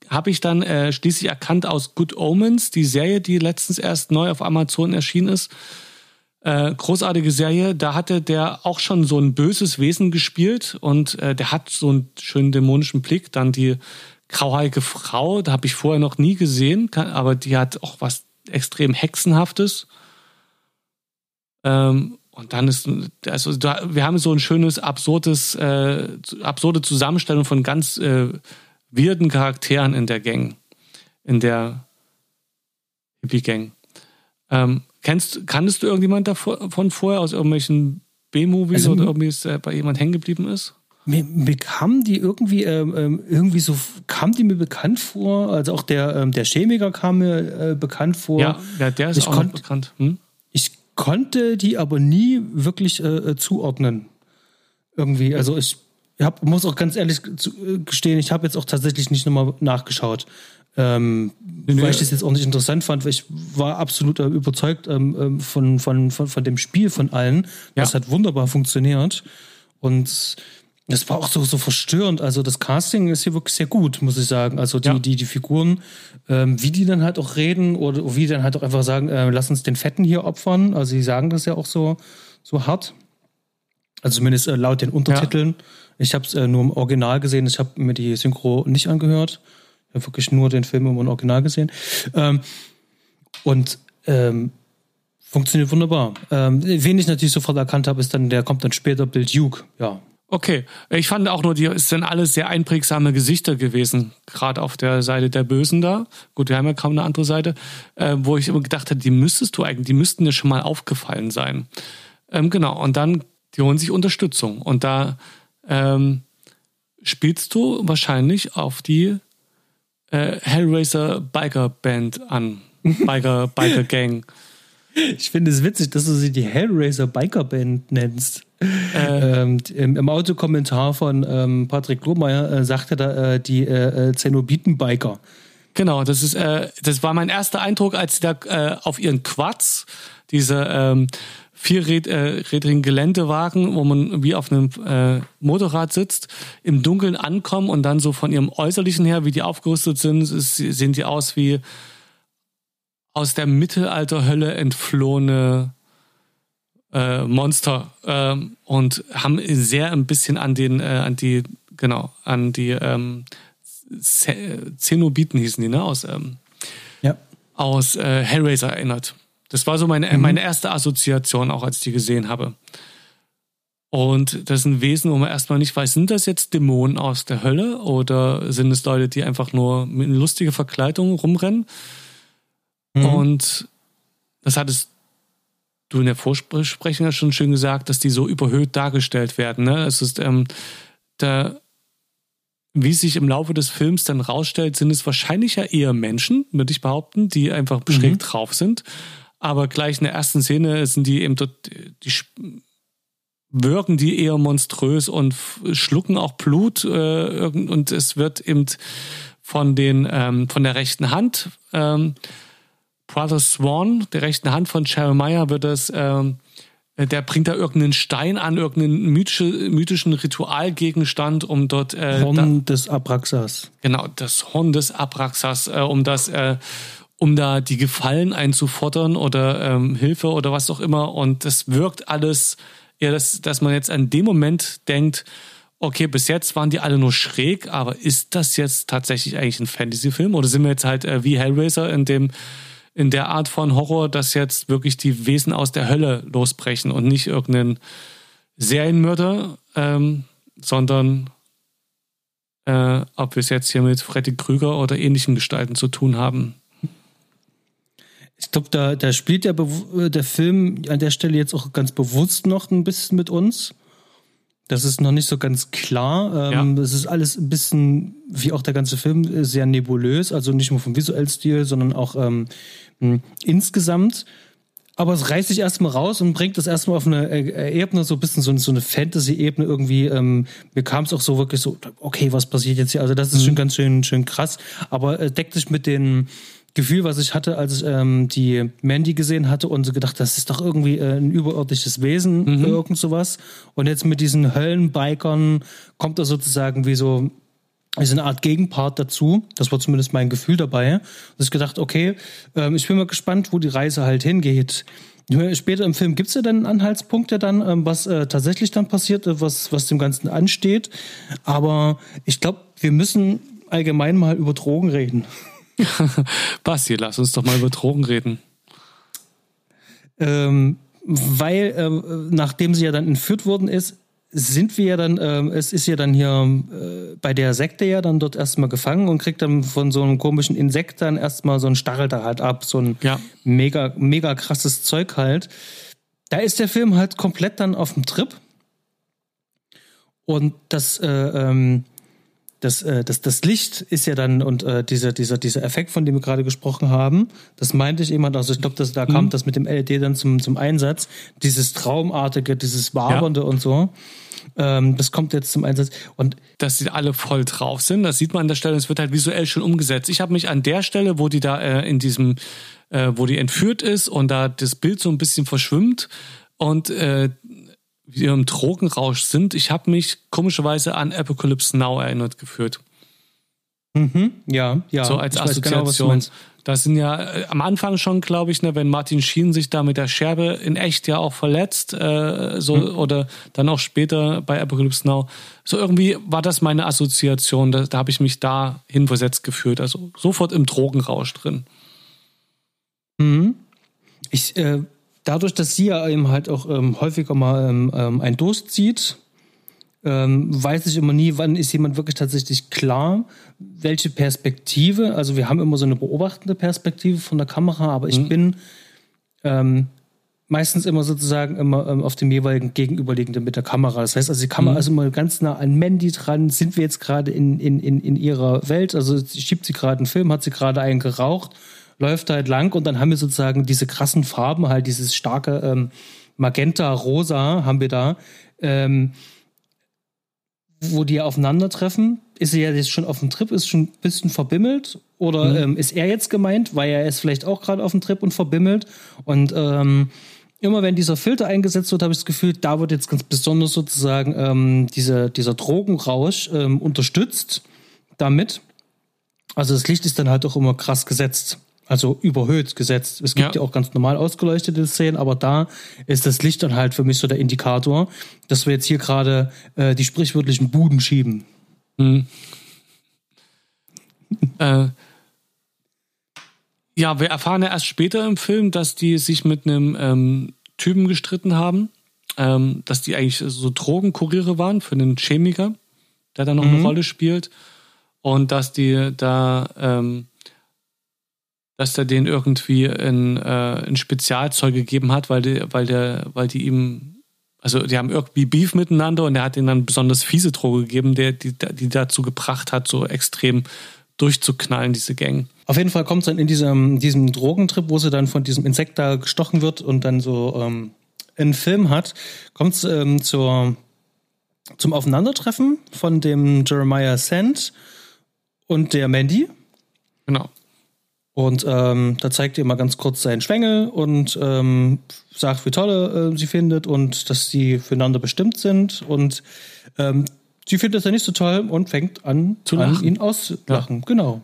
habe ich dann äh, schließlich erkannt aus Good Omens, die Serie, die letztens erst neu auf Amazon erschienen ist. Äh, großartige Serie. Da hatte der auch schon so ein böses Wesen gespielt und äh, der hat so einen schönen dämonischen Blick. Dann die grauhaarige Frau, da habe ich vorher noch nie gesehen, aber die hat auch was extrem Hexenhaftes. Ähm, und dann ist, also da, wir haben so ein schönes, absurdes, äh, absurde Zusammenstellung von ganz äh, weirden Charakteren in der Gang, in der Hippie-Gang. Ähm, kennst, kanntest du irgendjemand davon vorher aus irgendwelchen B-Movies also, oder irgendwie äh, bei jemand hängen geblieben ist? Mir, mir kam die irgendwie, ähm, ähm, irgendwie so, kam die mir bekannt vor. Also auch der, ähm, der Chemiker kam mir äh, bekannt vor. Ja, ja der ist ich auch konnt, bekannt. Hm? Ich konnte die aber nie wirklich äh, äh zuordnen. Irgendwie. Also ich hab, muss auch ganz ehrlich äh, gestehen, ich habe jetzt auch tatsächlich nicht nochmal nachgeschaut. Ähm, weil ich das jetzt auch nicht interessant fand, weil ich war absolut äh, überzeugt ähm, ähm, von, von, von, von dem Spiel von allen. Ja. Das hat wunderbar funktioniert. Und das war auch so, so verstörend. Also das Casting ist hier wirklich sehr gut, muss ich sagen. Also die, ja. die, die Figuren, ähm, wie die dann halt auch reden oder wie die dann halt auch einfach sagen, äh, lass uns den Fetten hier opfern. Also sie sagen das ja auch so, so hart. Also zumindest äh, laut den Untertiteln. Ja. Ich habe es äh, nur im Original gesehen. Ich habe mir die Synchro nicht angehört. Ich habe wirklich nur den Film im Original gesehen. Ähm, und ähm, funktioniert wunderbar. Ähm, wen ich natürlich sofort erkannt habe, ist dann, der kommt dann später, Bill Duke. Ja, Okay, ich fand auch nur, die es sind alles sehr einprägsame Gesichter gewesen, gerade auf der Seite der Bösen da. Gut, wir haben ja kaum eine andere Seite, äh, wo ich immer gedacht habe, die müsstest du eigentlich, die müssten dir schon mal aufgefallen sein. Ähm, genau, und dann, die holen sich Unterstützung. Und da ähm, spielst du wahrscheinlich auf die äh, Hellraiser Biker Band an. Biker, Biker Gang. Ich finde es witzig, dass du sie die Hellraiser Biker Band nennst. Äh. Ähm, im, Im Autokommentar von ähm, Patrick Lohmeier äh, sagte da äh, die äh, äh, Zenobiten-Biker. Genau, das ist, äh, das war mein erster Eindruck, als sie da äh, auf ihren Quads, diese ähm, vierrädrigen äh, Geländewagen, wo man wie auf einem äh, Motorrad sitzt, im Dunkeln ankommen und dann so von ihrem Äußerlichen her, wie die aufgerüstet sind, ist, sehen die aus wie aus der Mittelalterhölle entflohene äh, Monster ähm, und haben sehr ein bisschen an den, äh, an die, genau, an die ähm, Zenobiten hießen die, ne? Aus, ähm, ja. aus äh, Hellraiser erinnert. Das war so meine, mhm. meine erste Assoziation, auch als ich die gesehen habe. Und das ein Wesen, wo man erstmal nicht weiß, sind das jetzt Dämonen aus der Hölle oder sind es Leute, die einfach nur mit lustiger Verkleidung rumrennen? Mhm. Und das hattest du in der Vorsprechung ja schon schön gesagt, dass die so überhöht dargestellt werden. Ne? Es ist, ähm, da, wie sich im Laufe des Films dann rausstellt, sind es wahrscheinlich ja eher Menschen, würde ich behaupten, die einfach mhm. schräg drauf sind. Aber gleich in der ersten Szene sind die eben dort, die wirken die eher monströs und schlucken auch Blut äh, und es wird eben von den ähm, von der rechten Hand ähm, Brother Swan, der rechten Hand von Jeremiah, wird es, ähm, der bringt da irgendeinen Stein an, irgendeinen mythische, mythischen Ritualgegenstand, um dort. Äh, Horn da, des Abraxas. Genau, das Horn des Abraxas, äh, um das, äh, um da die Gefallen einzufordern oder ähm, Hilfe oder was auch immer. Und das wirkt alles, ja, dass, dass man jetzt an dem Moment denkt, okay, bis jetzt waren die alle nur schräg, aber ist das jetzt tatsächlich eigentlich ein Fantasy-Film? Oder sind wir jetzt halt äh, wie Hellraiser, in dem in der Art von Horror, dass jetzt wirklich die Wesen aus der Hölle losbrechen und nicht irgendein Serienmörder, ähm, sondern äh, ob wir es jetzt hier mit Freddy Krüger oder ähnlichen Gestalten zu tun haben. Ich glaube, da, da spielt der, der Film an der Stelle jetzt auch ganz bewusst noch ein bisschen mit uns. Das ist noch nicht so ganz klar. Ähm, ja. Es ist alles ein bisschen, wie auch der ganze Film, sehr nebulös. Also nicht nur vom visuellen Stil, sondern auch ähm, insgesamt. Aber es reißt sich erstmal raus und bringt das erstmal auf eine äh, Ebene, so ein bisschen so, so eine Fantasy-Ebene irgendwie. Ähm, mir kam es auch so wirklich so, okay, was passiert jetzt hier? Also das ist mhm. schon ganz schön, schön krass. Aber äh, deckt sich mit den Gefühl, was ich hatte, als ich ähm, die Mandy gesehen hatte und so gedacht, das ist doch irgendwie äh, ein überirdisches Wesen, mhm. irgend sowas. Und jetzt mit diesen Höllenbikern kommt da sozusagen wie so ist eine Art Gegenpart dazu. Das war zumindest mein Gefühl dabei. Dass ich gedacht, okay, ähm, ich bin mal gespannt, wo die Reise halt hingeht. Später im Film gibt es ja dann Anhaltspunkte dann, ähm, was äh, tatsächlich dann passiert, äh, was, was dem Ganzen ansteht. Aber ich glaube, wir müssen allgemein mal über Drogen reden. Basti, lass uns doch mal über Drogen reden. Ähm, weil, äh, nachdem sie ja dann entführt worden ist, sind wir ja dann, äh, es ist ja dann hier äh, bei der Sekte ja dann dort erstmal gefangen und kriegt dann von so einem komischen Insekt dann erstmal so ein Stachel da halt ab, so ein ja. mega, mega krasses Zeug halt. Da ist der Film halt komplett dann auf dem Trip. Und das, äh, ähm, das, äh, das, das Licht ist ja dann und äh, dieser, dieser, dieser Effekt, von dem wir gerade gesprochen haben, das meinte ich eben, also ich glaube, da kam mhm. das mit dem LED dann zum, zum Einsatz, dieses Traumartige, dieses Wabernde ja. und so. Ähm, das kommt jetzt zum Einsatz. Und dass sie alle voll drauf sind, das sieht man an der Stelle, es wird halt visuell schon umgesetzt. Ich habe mich an der Stelle, wo die da äh, in diesem, äh, wo die entführt ist und da das Bild so ein bisschen verschwimmt und äh, wir im Drogenrausch sind. Ich habe mich komischerweise an Apocalypse Now erinnert geführt. Mhm, ja, ja. So als ich Assoziation. Genau, das sind ja äh, am Anfang schon, glaube ich, ne, wenn Martin Schien sich da mit der Scherbe in echt ja auch verletzt, äh, so mhm. oder dann auch später bei Apocalypse Now. So irgendwie war das meine Assoziation. Da, da habe ich mich da hinversetzt gefühlt. Also sofort im Drogenrausch drin. Mhm. Ich äh, dadurch, dass sie ja eben halt auch ähm, häufiger mal ähm, ähm, ein Durst zieht, ähm, weiß ich immer nie, wann ist jemand wirklich tatsächlich klar, welche Perspektive. Also wir haben immer so eine beobachtende Perspektive von der Kamera, aber ich mhm. bin ähm, meistens immer sozusagen immer ähm, auf dem jeweiligen Gegenüberliegenden mit der Kamera. Das heißt also, die Kamera mhm. ist immer ganz nah an Mandy dran. Sind wir jetzt gerade in, in, in, in ihrer Welt? Also schiebt sie gerade einen Film, hat sie gerade einen geraucht läuft halt lang und dann haben wir sozusagen diese krassen Farben, halt dieses starke ähm, Magenta, Rosa haben wir da, ähm, wo die aufeinandertreffen. Ist er jetzt schon auf dem Trip, ist schon ein bisschen verbimmelt? Oder mhm. ähm, ist er jetzt gemeint, weil er ist vielleicht auch gerade auf dem Trip und verbimmelt? Und ähm, immer wenn dieser Filter eingesetzt wird, habe ich das Gefühl, da wird jetzt ganz besonders sozusagen ähm, diese, dieser Drogenrausch ähm, unterstützt damit. Also das Licht ist dann halt auch immer krass gesetzt. Also überhöht gesetzt. Es gibt ja. ja. auch ganz normal ausgeleuchtete Szenen, aber da ist das Licht dann halt für mich so der Indikator, dass wir jetzt hier gerade äh, die sprichwörtlichen Buden schieben. Mhm. äh, ja, wir erfahren ja erst später im Film, dass die sich mit einem ähm, Typen gestritten haben, ähm, dass die eigentlich so Drogenkuriere waren für einen Chemiker, der da noch mhm. eine Rolle spielt und dass die da ähm, dass der den irgendwie ein, äh, ein Spezialzeug gegeben hat, weil die, weil der, weil die ihm, also die haben irgendwie Beef miteinander und er hat ihnen dann besonders fiese Droge gegeben, der, die, die dazu gebracht hat, so extrem durchzuknallen, diese Gang. Auf jeden Fall kommt es dann in diesem, diesem Drogentrip, wo sie dann von diesem Insekt da gestochen wird und dann so ähm, einen Film hat, kommt es ähm, zur, zum Aufeinandertreffen von dem Jeremiah Sand und der Mandy. Genau. Und ähm, da zeigt ihr mal ganz kurz seinen Schwengel und ähm, sagt, wie toll äh, sie findet und dass sie füreinander bestimmt sind. Und ähm, sie findet das ja nicht so toll und fängt an, Zu an ihn auszulachen. Ja. Genau.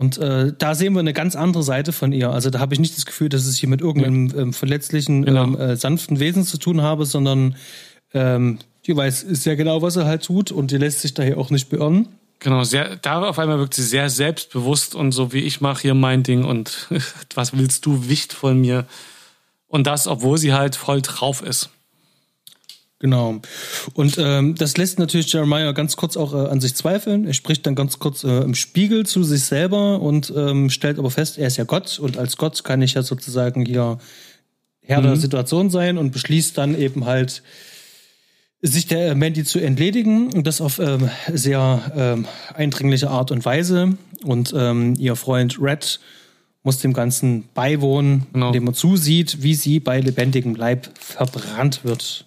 Und äh, da sehen wir eine ganz andere Seite von ihr. Also da habe ich nicht das Gefühl, dass es hier mit irgendeinem ähm, verletzlichen, genau. ähm, äh, sanften Wesen zu tun habe, sondern ähm, die weiß sehr genau, was er halt tut und die lässt sich daher auch nicht beirren. Genau, sehr, da auf einmal wirkt sie sehr selbstbewusst und so wie ich mache hier mein Ding und was willst du, Wicht von mir? Und das, obwohl sie halt voll drauf ist. Genau. Und ähm, das lässt natürlich Jeremiah ganz kurz auch äh, an sich zweifeln. Er spricht dann ganz kurz äh, im Spiegel zu sich selber und ähm, stellt aber fest, er ist ja Gott und als Gott kann ich ja sozusagen hier Herr mhm. der Situation sein und beschließt dann eben halt sich der Mandy zu entledigen und das auf ähm, sehr ähm, eindringliche Art und Weise. Und ähm, ihr Freund Red muss dem Ganzen beiwohnen, genau. indem er zusieht, wie sie bei lebendigem Leib verbrannt wird.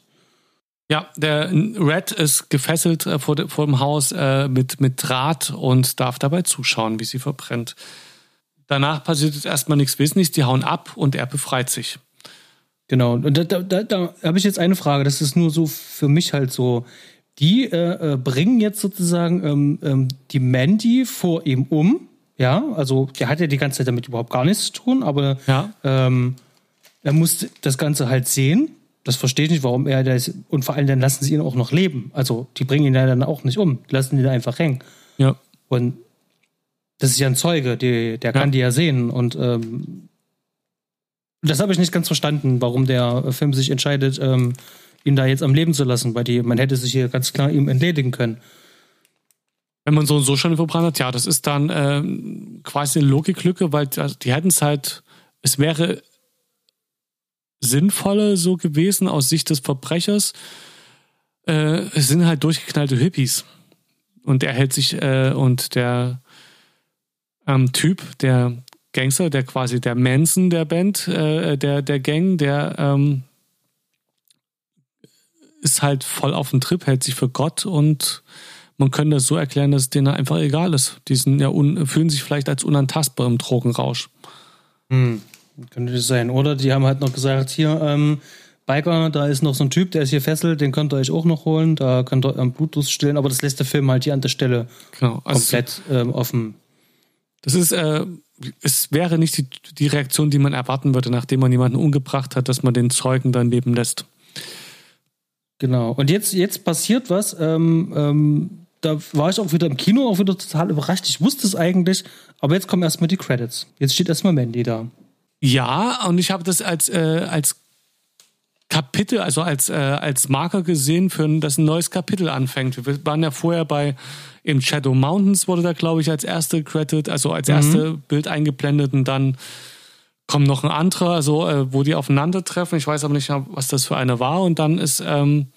Ja, der Red ist gefesselt äh, vor, vor, dem Haus äh, mit, mit Draht und darf dabei zuschauen, wie sie verbrennt. Danach passiert jetzt erstmal nichts Wesentliches, die hauen ab und er befreit sich. Genau, und da, da, da habe ich jetzt eine Frage, das ist nur so für mich halt so. Die äh, äh, bringen jetzt sozusagen ähm, ähm, die Mandy vor ihm um. Ja, also der hat ja die ganze Zeit damit überhaupt gar nichts zu tun, aber ja. ähm, er muss das Ganze halt sehen. Das verstehe ich nicht, warum er das. Und vor allem dann lassen sie ihn auch noch leben. Also die bringen ihn ja dann auch nicht um, lassen ihn einfach hängen. Ja. Und das ist ja ein Zeuge, die, der ja. kann die ja sehen. Und ähm, das habe ich nicht ganz verstanden, warum der Film sich entscheidet, ähm, ihn da jetzt am Leben zu lassen, weil die, man hätte sich hier ganz klar ihm entledigen können. Wenn man so und so schon verbrannt hat, ja, das ist dann äh, quasi eine Logiklücke, weil also, die hätten es halt, es wäre sinnvoller so gewesen aus Sicht des Verbrechers. Äh, es sind halt durchgeknallte Hippies. Und er hält sich, äh, und der ähm, Typ, der Gangster, der quasi der Manson der Band, äh, der, der Gang, der ähm, ist halt voll auf dem Trip, hält sich für Gott und man könnte das so erklären, dass es denen einfach egal ist. Die sind ja un, fühlen sich vielleicht als unantastbar im Drogenrausch. Hm, könnte das sein. Oder die haben halt noch gesagt, hier, ähm, Biker, da ist noch so ein Typ, der ist hier fesselt, den könnt ihr euch auch noch holen, da könnt ihr am Bluetooth stillen, aber das lässt der Film halt hier an der Stelle genau, also komplett ähm, offen. Das ist, äh, es wäre nicht die, die Reaktion, die man erwarten würde, nachdem man jemanden umgebracht hat, dass man den Zeugen dann leben lässt. Genau. Und jetzt, jetzt passiert was. Ähm, ähm, da war ich auch wieder im Kino, auch wieder total überrascht. Ich wusste es eigentlich, aber jetzt kommen erstmal die Credits. Jetzt steht erstmal Mandy da. Ja, und ich habe das als, äh, als Kapitel, also als, äh, als Marker gesehen, für dass ein neues Kapitel anfängt. Wir waren ja vorher bei im Shadow Mountains wurde da, glaube ich, als erste Credit, also als mhm. erste Bild eingeblendet und dann kommt noch ein anderer, also äh, wo die aufeinandertreffen. Ich weiß aber nicht, was das für eine war. Und dann ist, ähm,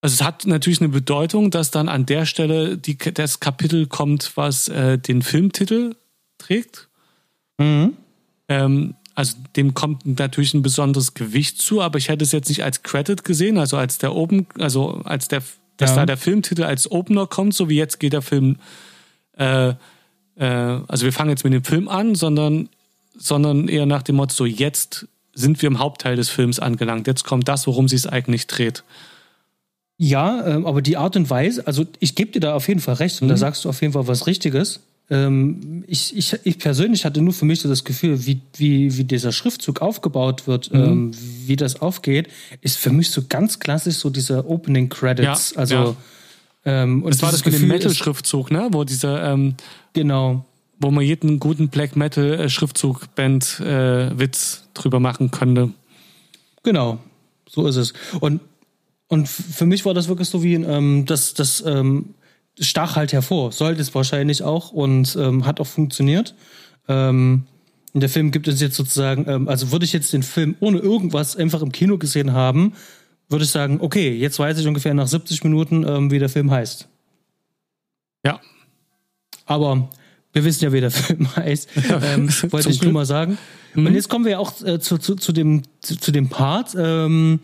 also es hat natürlich eine Bedeutung, dass dann an der Stelle die, das Kapitel kommt, was äh, den Filmtitel trägt. Mhm. Ähm, also dem kommt natürlich ein besonderes Gewicht zu, aber ich hätte es jetzt nicht als Credit gesehen, also als der oben, also als der dass ja. da der Filmtitel als Opener kommt, so wie jetzt geht der Film, äh, äh, also wir fangen jetzt mit dem Film an, sondern, sondern eher nach dem Motto, so jetzt sind wir im Hauptteil des Films angelangt. Jetzt kommt das, worum sie es eigentlich dreht. Ja, ähm, aber die Art und Weise, also ich gebe dir da auf jeden Fall recht und mhm. da sagst du auf jeden Fall was Richtiges. Ähm, ich, ich, ich persönlich hatte nur für mich so das Gefühl, wie, wie, wie dieser Schriftzug aufgebaut wird, mhm. ähm, wie das aufgeht, ist für mich so ganz klassisch so diese Opening Credits. Ja, also ja. Ähm, und das war das mit dem Metal-Schriftzug, ne? Wo dieser ähm, genau, wo man jeden guten Black Metal Schriftzug Band äh, Witz drüber machen könnte. Genau, so ist es. Und und für mich war das wirklich so wie ähm, das das ähm, stach halt hervor. Sollte es wahrscheinlich auch und ähm, hat auch funktioniert. Ähm, in der Film gibt es jetzt sozusagen, ähm, also würde ich jetzt den Film ohne irgendwas einfach im Kino gesehen haben, würde ich sagen, okay, jetzt weiß ich ungefähr nach 70 Minuten, ähm, wie der Film heißt. Ja. Aber wir wissen ja, wie der Film heißt. Ähm, wollte ich nur mal sagen. Mhm. Und jetzt kommen wir ja auch äh, zu, zu, zu, dem, zu, zu dem Part, ähm,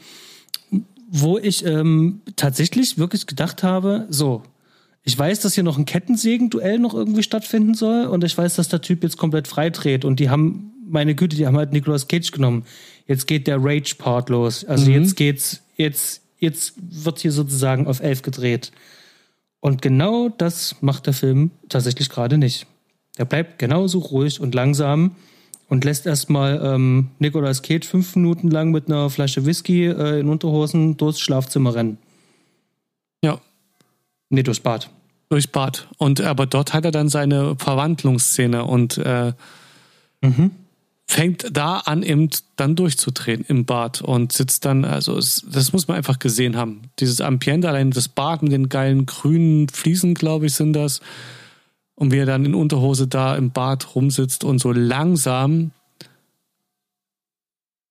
wo ich ähm, tatsächlich wirklich gedacht habe, so, ich weiß, dass hier noch ein Kettensägen-Duell noch irgendwie stattfinden soll und ich weiß, dass der Typ jetzt komplett freidreht und die haben, meine Güte, die haben halt Nicolas Cage genommen. Jetzt geht der Rage-Part los. Also mhm. jetzt geht's, jetzt, jetzt wird hier sozusagen auf elf gedreht. Und genau das macht der Film tatsächlich gerade nicht. Er bleibt genauso ruhig und langsam und lässt erstmal ähm, Nicolas Cage fünf Minuten lang mit einer Flasche Whisky äh, in Unterhosen durchs Schlafzimmer rennen. Ja, Nee, durchs Bad. Durchs Bad. Und aber dort hat er dann seine Verwandlungsszene und äh, mhm. fängt da an, eben dann durchzudrehen im Bad und sitzt dann, also es, das muss man einfach gesehen haben. Dieses Ambiente, allein das Bad mit den geilen grünen Fliesen, glaube ich, sind das. Und wie er dann in Unterhose da im Bad rumsitzt und so langsam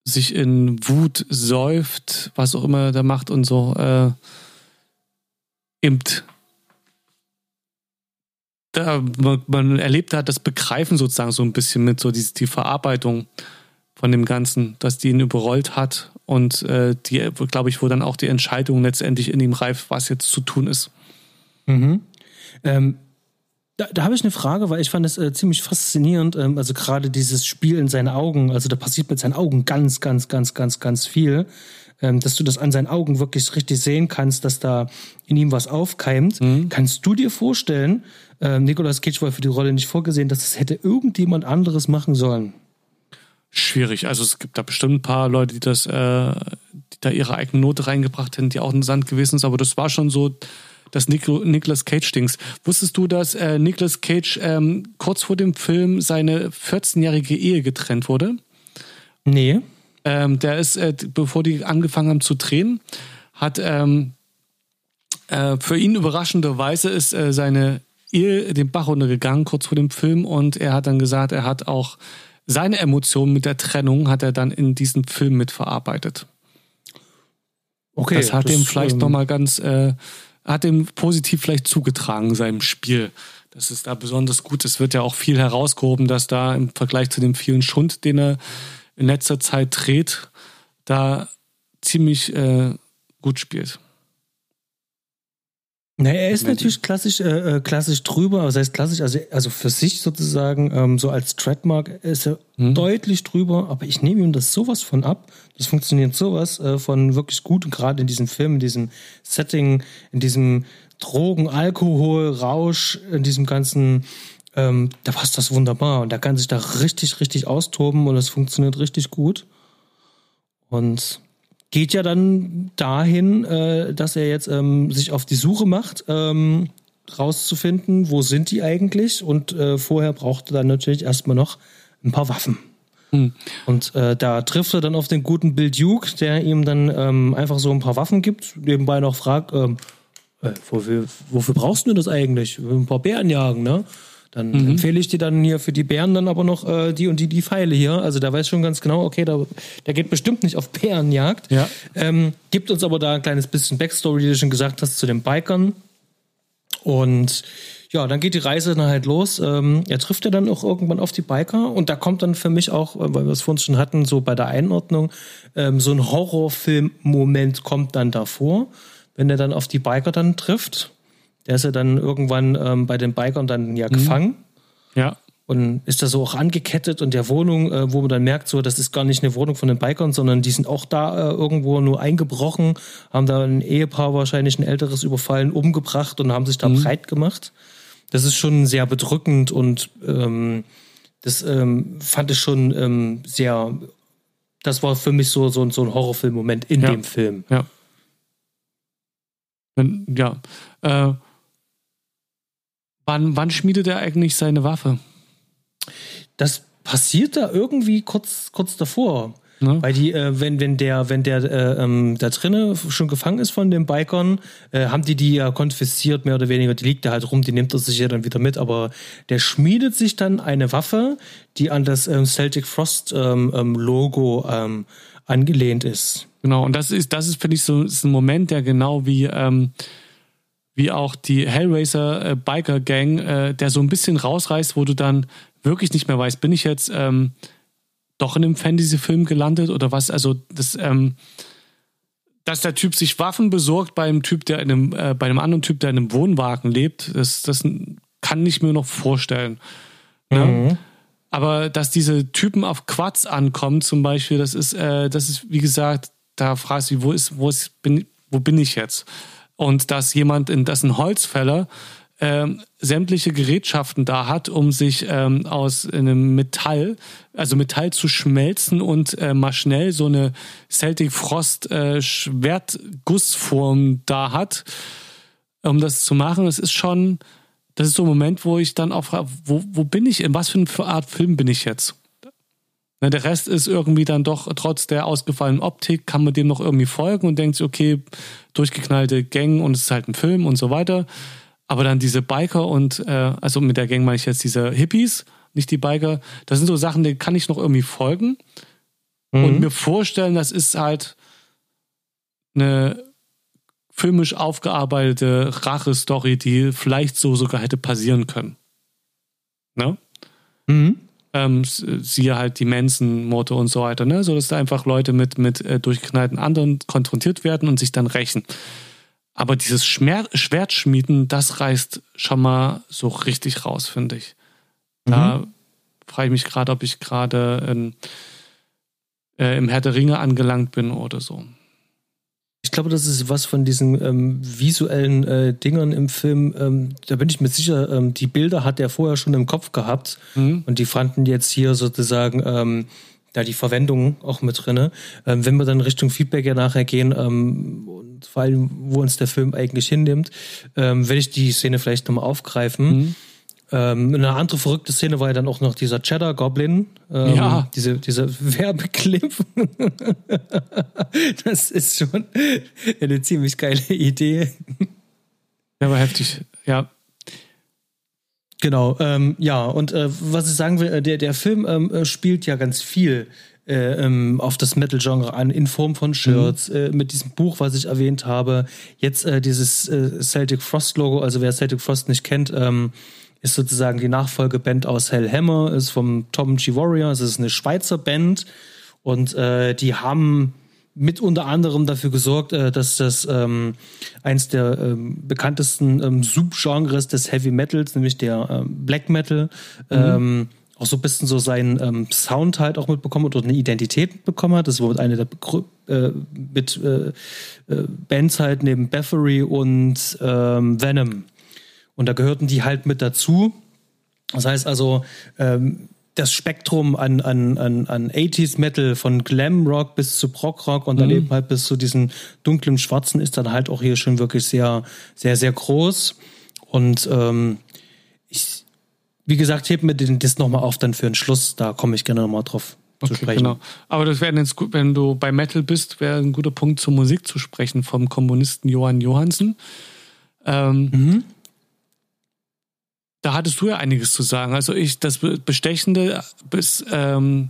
sich in Wut säuft, was auch immer er da macht und so, äh, eben da, man erlebt hat das Begreifen sozusagen so ein bisschen mit, so die, die Verarbeitung von dem Ganzen, dass die ihn überrollt hat und äh, die, glaube ich, wo dann auch die Entscheidung letztendlich in ihm reift, was jetzt zu tun ist. Mhm. Ähm, da, da habe ich eine Frage, weil ich fand es äh, ziemlich faszinierend. Ähm, also gerade dieses Spiel in seinen Augen, also da passiert mit seinen Augen ganz, ganz, ganz, ganz, ganz viel ähm, dass du das an seinen Augen wirklich richtig sehen kannst, dass da in ihm was aufkeimt. Mhm. Kannst du dir vorstellen, äh, Nicolas Cage war für die Rolle nicht vorgesehen, dass es hätte irgendjemand anderes machen sollen? Schwierig. Also es gibt da bestimmt ein paar Leute, die das, äh, die da ihre eigene Note reingebracht hätten, die auch in den Sand gewesen ist, aber das war schon so das Nicolas Cage-Dings. Wusstest du, dass äh, Nicolas Cage ähm, kurz vor dem Film seine 14-jährige Ehe getrennt wurde? Nee. Ähm, der ist, äh, bevor die angefangen haben zu drehen, hat ähm, äh, für ihn überraschenderweise ist äh, seine Ehe den Bach runtergegangen kurz vor dem Film und er hat dann gesagt, er hat auch seine Emotionen mit der Trennung hat er dann in diesem Film mitverarbeitet. Okay, das hat das, ihm vielleicht ähm, nochmal ganz, äh, hat ihm positiv vielleicht zugetragen, seinem Spiel. Das ist da besonders gut. Es wird ja auch viel herausgehoben, dass da im Vergleich zu dem vielen Schund, den er in letzter Zeit dreht, da ziemlich äh, gut spielt. Na, er ist natürlich klassisch, äh, äh, klassisch drüber, was heißt klassisch, also, also für sich sozusagen, ähm, so als Trademark ist er hm. deutlich drüber, aber ich nehme ihm das sowas von ab. Das funktioniert sowas äh, von wirklich gut, gerade in diesem Film, in diesem Setting, in diesem Drogen, Alkohol, Rausch, in diesem ganzen ähm, da passt das wunderbar und da kann sich da richtig, richtig austoben und es funktioniert richtig gut. Und geht ja dann dahin, äh, dass er jetzt ähm, sich auf die Suche macht, ähm, rauszufinden, wo sind die eigentlich und äh, vorher braucht er dann natürlich erstmal noch ein paar Waffen. Hm. Und äh, da trifft er dann auf den guten Bill Duke, der ihm dann ähm, einfach so ein paar Waffen gibt, nebenbei noch fragt, ähm, äh, wofür, wofür brauchst du das eigentlich? Ein paar Bären jagen, ne? Dann mhm. empfehle ich dir dann hier für die Bären dann aber noch äh, die und die, die Pfeile hier. Also da weiß schon ganz genau, okay, da, der geht bestimmt nicht auf Bärenjagd. Ja. Ähm, gibt uns aber da ein kleines bisschen Backstory, wie du schon gesagt hast, zu den Bikern. Und ja, dann geht die Reise dann halt los. Ähm, er trifft ja dann auch irgendwann auf die Biker und da kommt dann für mich auch, äh, weil wir es vorhin schon hatten, so bei der Einordnung, ähm, so ein Horrorfilm-Moment kommt dann davor, wenn er dann auf die Biker dann trifft. Der ist ja dann irgendwann ähm, bei den Bikern dann ja mhm. gefangen. Ja. Und ist da so auch angekettet und der Wohnung, äh, wo man dann merkt, so, das ist gar nicht eine Wohnung von den Bikern, sondern die sind auch da äh, irgendwo nur eingebrochen, haben da ein Ehepaar wahrscheinlich ein älteres überfallen, umgebracht und haben sich da mhm. breit gemacht. das ist schon sehr bedrückend und ähm, das ähm, fand ich schon ähm, sehr. Das war für mich so, so, so ein Horrorfilm-Moment in Ja. dem Film. Ja. Ja. Äh, wann, wann schmiedet er eigentlich seine Waffe? Das passiert da irgendwie kurz, kurz davor. Ne? Weil die, äh, wenn, wenn der, wenn der äh, ähm, da drinne schon gefangen ist von den Bikern, äh, haben die die ja konfisziert, mehr oder weniger. Die liegt da halt rum, die nimmt er sich ja dann wieder mit. Aber der schmiedet sich dann eine Waffe, die an das ähm, Celtic Frost ähm, ähm, Logo ähm, angelehnt ist. Genau, und das ist, das ist, finde ich, so ist ein Moment, der genau wie, ähm, wie auch die Hellraiser äh, Biker Gang, äh, der so ein bisschen rausreißt, wo du dann wirklich nicht mehr weißt, bin ich jetzt ähm, doch in einem Fantasy-Film gelandet oder was? Also, das, ähm, dass der Typ sich Waffen besorgt bei einem Typ, der in einem, äh, bei einem anderen Typ, der in einem Wohnwagen lebt, das, das kann ich mir noch vorstellen. Ne? Aber dass diese Typen auf Quads ankommen, zum Beispiel, das ist, äh, das ist, wie gesagt, da fragst du, wo ist, wo ist, bin, wo bin ich jetzt? Und dass jemand, in, dass ein Holzfäller ähm, sämtliche Gerätschaften da hat, um sich ähm, aus einem Metall, also Metall zu schmelzen und äh, mal schnell so eine Celtic Frost äh, Schwertgussform da hat, um das zu machen. Das ist schon, das ist so ein Moment, wo ich dann auch frage, wo, wo bin ich, in was für eine Art Film bin ich jetzt? Ne, der Rest ist irgendwie dann doch, trotz der ausgefallenen Optik, kann man dem noch irgendwie folgen und denkt sich, okay, durchgeknallte Gang und es ist halt ein Film und so weiter. Aber dann diese Biker und, äh, also mit der Gang meine ich jetzt diese Hippies, nicht die Biker, das sind so Sachen, denen kann ich noch irgendwie folgen und mir vorstellen, das ist halt eine filmisch aufgearbeitete Rache-Story, die vielleicht so sogar hätte passieren können. Ne? Mhm. Ähm, s- siehe halt die Manson-Morde und so weiter, ne? So dass da einfach Leute mit, mit äh, durchgeknallten anderen konfrontiert werden und sich dann rächen. Aber dieses Schmer Schwertschmieden, das reißt schon mal so richtig raus, finde ich. Da frage ich mich gerade, ob ich gerade äh, im Herr der Ringe angelangt bin oder so. Ich glaube, das ist was von diesen ähm, visuellen äh, Dingern im Film. Ähm, da bin ich mir sicher, ähm, die Bilder hat er vorher schon im Kopf gehabt. Mhm. Und die fanden jetzt hier sozusagen ähm, da die Verwendung auch mit drinne. Ähm, wenn wir dann Richtung Feedback ja nachher gehen, ähm, und vor allem, wo uns der Film eigentlich hinnimmt, ähm, werde ich die Szene vielleicht nochmal aufgreifen. Mhm. Ähm, eine andere verrückte Szene war ja dann auch noch dieser Cheddar Goblin. Ähm, Ja. Diese, dieser Werbeclip. das ist schon eine ziemlich geile Idee. Ja, aber heftig. Ja, Genau, ähm, ja, und äh, was ich sagen will, äh, der, der Film ähm, äh, spielt ja ganz viel äh, ähm, auf das Metal-Genre an, in Form von Shirts, äh, mit diesem Buch, was ich erwähnt habe. Jetzt dieses Celtic Frost-Logo, also wer Celtic Frost nicht kennt, ähm, ist sozusagen die Nachfolgeband aus Hellhammer, ist vom Tom G. Warrior, es ist eine Schweizer Band und äh, die haben mit unter anderem dafür gesorgt, äh, dass das ähm, eins der ähm, bekanntesten ähm, Subgenres des Heavy Metals, nämlich der ähm, Black Metal, ähm, auch so ein bisschen so seinen ähm, Sound halt auch mitbekommen hat oder eine Identität mitbekommen hat. Das war mit einer der Begrü äh, mit äh, äh, Bands halt neben Bathory und ähm, Venom. Und da gehörten die halt mit dazu. Das heißt also, ähm, das Spektrum an, an, an, an 80s Metal von Glam Rock bis zu Prog Rock und dann eben halt bis zu diesen dunklen Schwarzen ist dann halt auch hier schon wirklich sehr, sehr, sehr groß. Und ähm, ich, wie gesagt, heb mir den, das nochmal auf dann für den Schluss. Da komme ich gerne nochmal drauf zu okay, sprechen. genau. Aber das wäre jetzt gut, wenn du bei Metal bist, wäre ein guter Punkt zur Musik zu sprechen vom Komponisten Johann Johansen. Ähm, Mhm. Da hattest du ja einiges zu sagen. Also ich, das Be- Bestechende bis, ähm,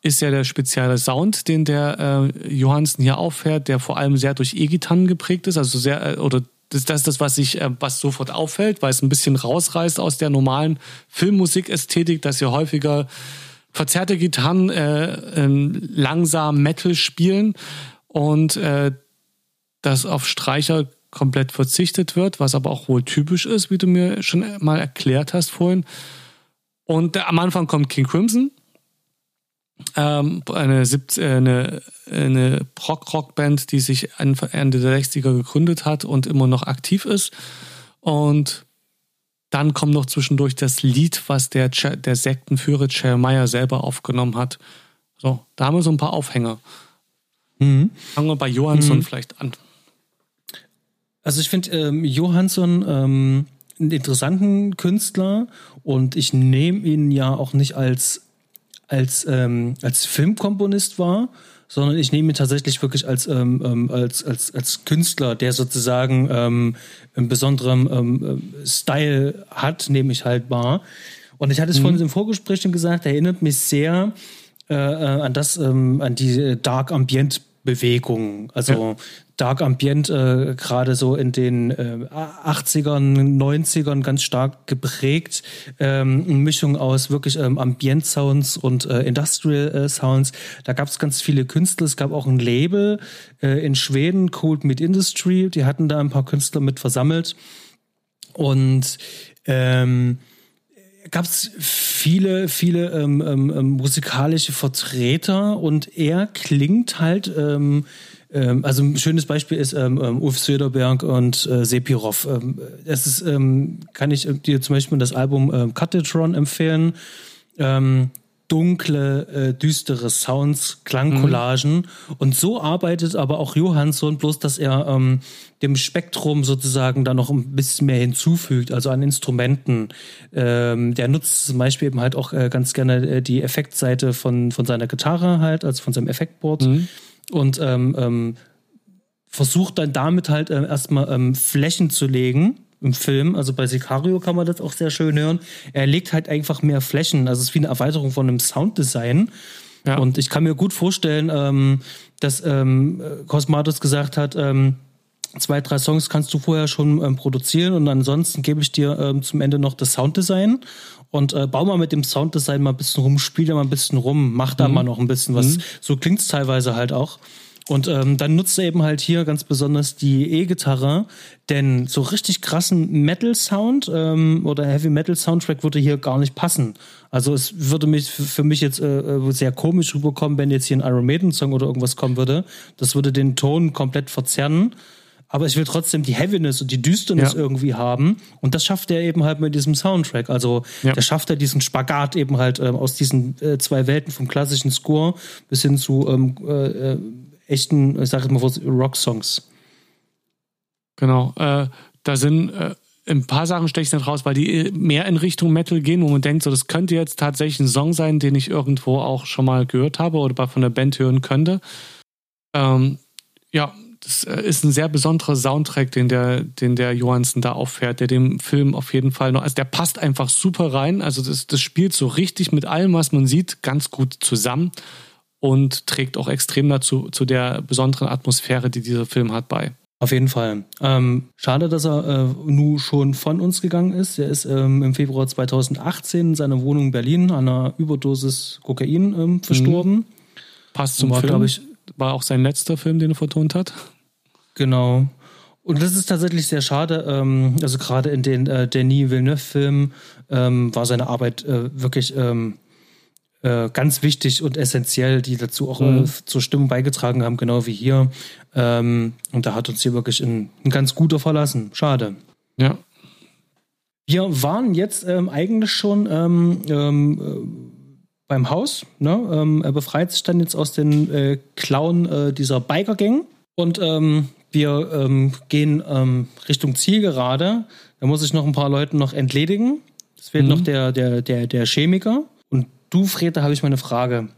ist ja der spezielle Sound, den der äh, Johansen hier auffährt, der vor allem sehr durch E-Gitarren geprägt ist. Also sehr, äh, oder das, das ist das, was sich, äh, was sofort auffällt, weil es ein bisschen rausreißt aus der normalen Filmmusikästhetik, dass hier häufiger verzerrte Gitarren äh, ähm, langsam Metal spielen und äh, dass auf Streicher komplett verzichtet wird, was aber auch wohl typisch ist, wie du mir schon mal erklärt hast vorhin. Und am Anfang kommt King Crimson, ähm, eine, 70, äh, eine, eine Prog-Rock-Band, die sich Ende der 60er gegründet hat und immer noch aktiv ist. Und Dann kommt noch zwischendurch das Lied, was der, der Sektenführer Jeremiah selber aufgenommen hat. So, da haben wir so ein paar Aufhänger. Mhm. Fangen wir bei Johansson mhm. vielleicht an. Also ich finde ähm, Johansson ähm, einen interessanten Künstler und ich nehme ihn ja auch nicht als, als, ähm, als Filmkomponist wahr, sondern ich nehme ihn tatsächlich wirklich als, ähm, ähm, als, als, als Künstler, der sozusagen ähm, einen besonderen ähm, Style hat, nehme ich halt wahr. Und ich hatte es mhm. vorhin im Vorgespräch schon gesagt, erinnert mich sehr äh, äh, an das, ähm, an die Dark Ambient Bewegung. Also ja. Dark Ambient äh, gerade so in den äh, 80ern, 90ern ganz stark geprägt. Ähm, eine Mischung aus wirklich ähm, Ambient Sounds und äh, Industrial äh, Sounds. Da gab es ganz viele Künstler. Es gab auch ein Label äh, in Schweden, Cold Meat Industry. Die hatten da ein paar Künstler mit versammelt. Und ähm, gab es viele, viele ähm, ähm, ähm, musikalische Vertreter und er klingt halt, ähm, ähm, also ein schönes Beispiel ist ähm, Ulf Söderberg und äh, Sepirov. Das ist, kann ich dir zum Beispiel das Album ähm, Cutitron empfehlen. Ähm, dunkle, äh, düstere Sounds, Klangcollagen. Mhm. Und so arbeitet aber auch Johansson, bloß dass er ähm, dem Spektrum sozusagen da noch ein bisschen mehr hinzufügt, also an Instrumenten. Ähm, der nutzt zum Beispiel eben halt auch äh, ganz gerne äh, die Effektseite von, von seiner Gitarre halt, also von seinem Effektboard. Mhm. Und ähm, ähm, versucht dann damit halt äh, erstmal ähm, Flächen zu legen im Film. Also bei Sicario kann man das auch sehr schön hören. Er legt halt einfach mehr Flächen. Also es ist wie eine Erweiterung von einem Sounddesign. Ja. Und ich kann mir gut vorstellen, ähm, dass ähm, Cosmatos gesagt hat, ähm, zwei, drei Songs kannst du vorher schon ähm, produzieren und ansonsten gebe ich dir ähm, zum Ende noch das Sounddesign und äh, bau mal mit dem Sounddesign mal ein bisschen rum, spiel da mal ein bisschen rum, mach da mhm. mal noch ein bisschen was. Mhm. So klingt's teilweise halt auch. Und ähm, dann nutzt er eben halt hier ganz besonders die E-Gitarre, denn so richtig krassen Metal-Sound ähm, oder Heavy-Metal-Soundtrack würde hier gar nicht passen. Also es würde mich für mich jetzt äh, äh, sehr komisch rüberkommen, wenn jetzt hier ein Iron Maiden-Song oder irgendwas kommen würde. Das würde den Ton komplett verzerren. Aber ich will trotzdem die Heaviness und die Düsternis ja. irgendwie haben. Und das schafft er eben halt mit diesem Soundtrack. Also ja. der schafft er diesen Spagat eben halt ähm, aus diesen äh, zwei Welten vom klassischen Score bis hin zu ähm, äh, äh echten, ich sage mal, Rock-Songs. Genau. Äh, da sind äh, ein paar Sachen steche ich nicht raus, weil die mehr in Richtung Metal gehen, wo man denkt, so das könnte jetzt tatsächlich ein Song sein, den ich irgendwo auch schon mal gehört habe oder von der Band hören könnte. Ähm, ja, das äh, ist ein sehr besonderer Soundtrack, den der, den der Johansen da auffährt, der dem Film auf jeden Fall noch, also der passt einfach super rein. Also das, das spielt so richtig mit allem, was man sieht, ganz gut zusammen und trägt auch extrem dazu zu der besonderen Atmosphäre, die dieser Film hat, bei. Auf jeden Fall. Ähm, schade, dass er äh, nun schon von uns gegangen ist. Er ist ähm, im Februar 2018 in seiner Wohnung in Berlin an einer Überdosis Kokain ähm, verstorben. Mhm. Passt zum war, Film. Ich, war auch sein letzter Film, den er vertont hat. Genau. Und das ist tatsächlich sehr schade. Ähm, also gerade in den äh, Denis Villeneuve-Filmen ähm, war seine Arbeit äh, wirklich ähm, äh, ganz wichtig und essentiell, die dazu auch mhm. äh, zur Stimmung beigetragen haben, genau wie hier. Ähm, und da hat uns hier wirklich ein, ein, ganz guter verlassen. Schade. Ja. Wir waren jetzt ähm, eigentlich schon ähm, ähm äh, beim Haus. Ne? Ähm, er befreit sich dann jetzt aus den äh, Klauen äh, dieser Biker-Gang und ähm, wir gehen Richtung Zielgerade. Da muss ich noch ein paar Leute noch entledigen. Es fehlt mhm. noch der, der, der, der Chemiker. Du, Fred, da habe ich mal eine Frage.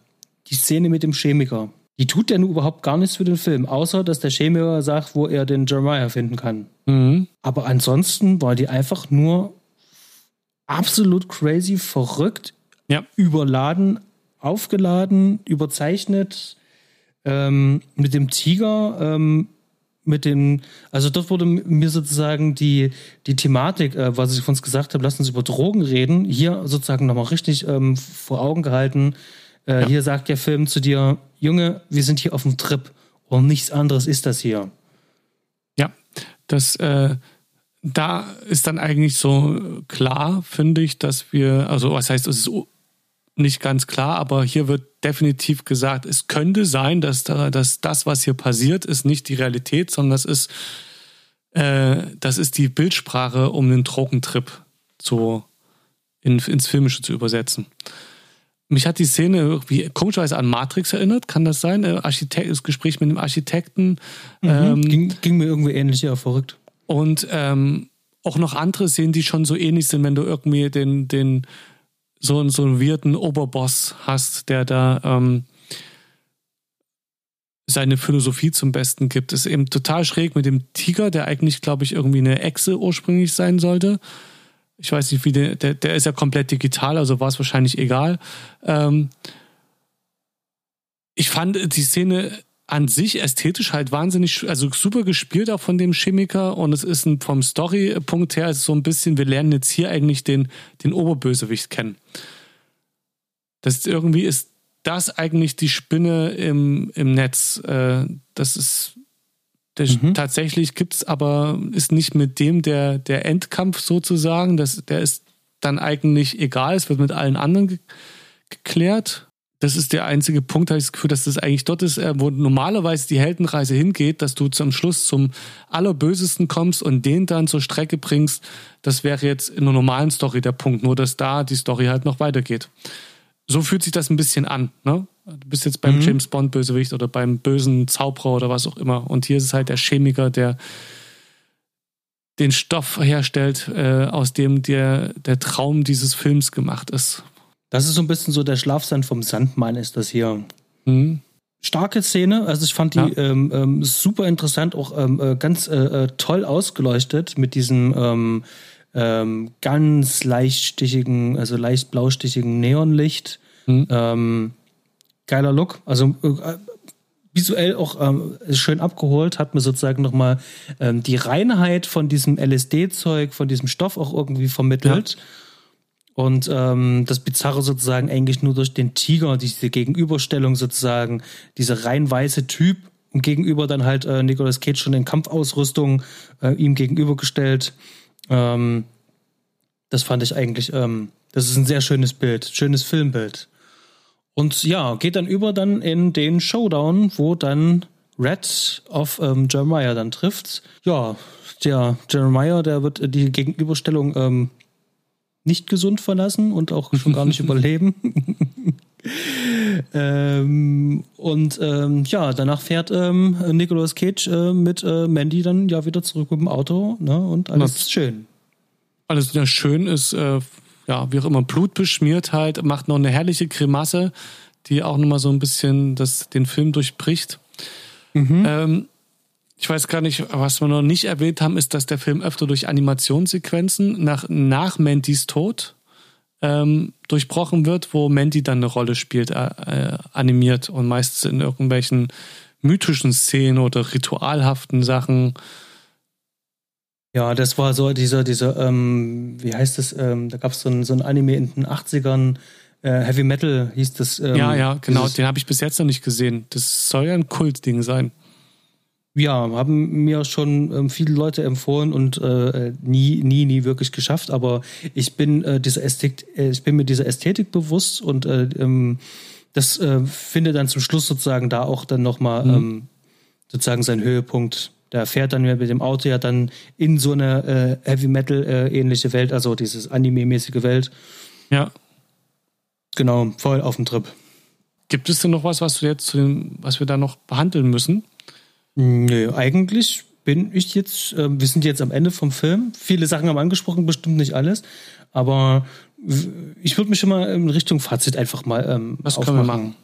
Die Szene mit dem Chemiker, die tut ja nun überhaupt gar nichts für den Film, außer dass der Chemiker sagt, wo er den Jeremiah finden kann. Mhm. Aber ansonsten war die einfach nur absolut crazy, verrückt, ja. überladen, aufgeladen, überzeichnet. Ähm, mit dem Tiger ähm, mit den, also dort wurde mir sozusagen die, die Thematik, äh, was ich von uns gesagt habe, lass uns über Drogen reden, hier sozusagen nochmal richtig ähm, vor Augen gehalten. Äh, ja. Hier sagt der Film zu dir, Junge, wir sind hier auf dem Trip und nichts anderes ist das hier. Ja, das, äh, da ist dann eigentlich so klar, finde ich, dass wir, also was heißt, es ist nicht ganz klar, aber hier wird definitiv gesagt, es könnte sein, dass, da, dass das, was hier passiert, ist nicht die Realität, sondern das ist, äh, das ist die Bildsprache, um den Drogentrip zu, in, ins Filmische zu übersetzen. Mich hat die Szene irgendwie komischerweise an Matrix erinnert, kann das sein? Äh, Architekt, das Gespräch mit dem Architekten. Mhm, ähm, ging, ging, mir irgendwie ähnlich, ja, verrückt. Und ähm, auch noch andere Szenen, die schon so ähnlich sind, wenn du irgendwie den, den so, so einen weirden Oberboss hast, der da ähm, seine Philosophie zum Besten gibt. Ist eben total schräg mit dem Tiger, der eigentlich, glaube ich, irgendwie eine Echse ursprünglich sein sollte. Ich weiß nicht, wie der, der, der ist ja komplett digital, also war es wahrscheinlich egal. Ähm, ich fand die Szene an sich ästhetisch halt wahnsinnig, also super gespielt auch von dem Chemiker und es ist ein, vom Story-Punkt her ist so ein bisschen, wir lernen jetzt hier eigentlich den, den Oberbösewicht kennen. Das irgendwie ist das eigentlich die Spinne im, im Netz. Äh, das ist der, mhm. tatsächlich gibt es aber, ist nicht mit dem der, der Endkampf sozusagen. Das, der ist dann eigentlich egal, es wird mit allen anderen ge geklärt. Das ist der einzige Punkt, habe ich das Gefühl, dass das eigentlich dort ist, äh, wo normalerweise die Heldenreise hingeht, dass du zum Schluss zum Allerbösesten kommst und den dann zur Strecke bringst. Das wäre jetzt in einer normalen Story der Punkt, nur dass da die Story halt noch weitergeht so fühlt sich das ein bisschen an. Ne? Du bist jetzt beim mhm. James Bond Bösewicht oder beim bösen Zauberer oder was auch immer. Und hier ist es halt der Chemiker, der den Stoff herstellt, äh, aus dem der, der Traum dieses Films gemacht ist. Das ist so ein bisschen so der Schlafsand vom Sandmann, ist das hier. Mhm. Starke Szene, also ich fand die ja. ähm, ähm, super interessant, auch ähm, äh, ganz äh, äh, toll ausgeleuchtet mit diesem ähm, ähm, ganz leichtstichigen, also leicht blaustichigen Neonlicht. Mhm. Geiler Look. Also äh, visuell auch ähm, schön abgeholt, hat mir sozusagen nochmal ähm, die Reinheit von diesem LSD-Zeug, von diesem Stoff auch irgendwie vermittelt. Ja. Und ähm, das Bizarre sozusagen eigentlich nur durch den Tiger, diese Gegenüberstellung sozusagen, dieser rein weiße Typ und gegenüber dann halt äh, Nicolas Cage schon in Kampfausrüstung äh, ihm gegenübergestellt. Ähm, das fand ich eigentlich, ähm, das ist ein sehr schönes Bild, schönes Filmbild. Und ja, geht dann über dann in den Showdown, wo dann Red auf ähm, Jeremiah dann trifft. Ja, der Jeremiah, der wird die Gegenüberstellung ähm, nicht gesund verlassen und auch schon gar nicht überleben. ähm, und ähm, ja, danach fährt ähm, Nicolas Cage äh, mit äh, Mandy dann ja wieder zurück mit dem Auto ne, und alles ist schön alles wieder schön ist, äh, ja, wie auch immer, Blut beschmiert halt, macht noch eine herrliche Grimasse, die auch nochmal so ein bisschen das, den Film durchbricht. Mhm. Ähm, ich weiß gar nicht, was wir noch nicht erwähnt haben, ist, dass der Film öfter durch Animationssequenzen nach, nach Mandys Tod ähm, durchbrochen wird, wo Mandy dann eine Rolle spielt, äh, äh, animiert und meistens in irgendwelchen mythischen Szenen oder ritualhaften Sachen. Ja, das war so dieser, dieser, ähm, wie heißt das, ähm, da gab es so ein, so ein Anime in den 80ern, äh, Heavy Metal hieß das. Ähm, ja, ja, genau, den habe ich bis jetzt noch nicht gesehen. Das soll ja ein Kultding sein. Ja, haben mir schon ähm, viele Leute empfohlen und äh, nie, nie, nie wirklich geschafft. Aber ich bin äh, dieser Ästhetik, äh, ich bin mir dieser Ästhetik bewusst und äh, ähm, das äh, findet dann zum Schluss sozusagen da auch dann nochmal mhm. ähm, sozusagen seinen Höhepunkt der fährt dann mit dem Auto ja dann in so eine äh, Heavy Metal äh, ähnliche Welt, also dieses Anime-mäßige Welt. Ja. Genau, voll auf dem Trip. Gibt es denn noch was, was wir jetzt zu dem, was wir da noch behandeln müssen? Nö, eigentlich bin ich jetzt, äh, wir sind jetzt am Ende vom Film. Viele Sachen haben angesprochen, bestimmt nicht alles. Aber ich würde mich schon mal in Richtung Fazit einfach mal ähm, Was aufmachen. können wir machen?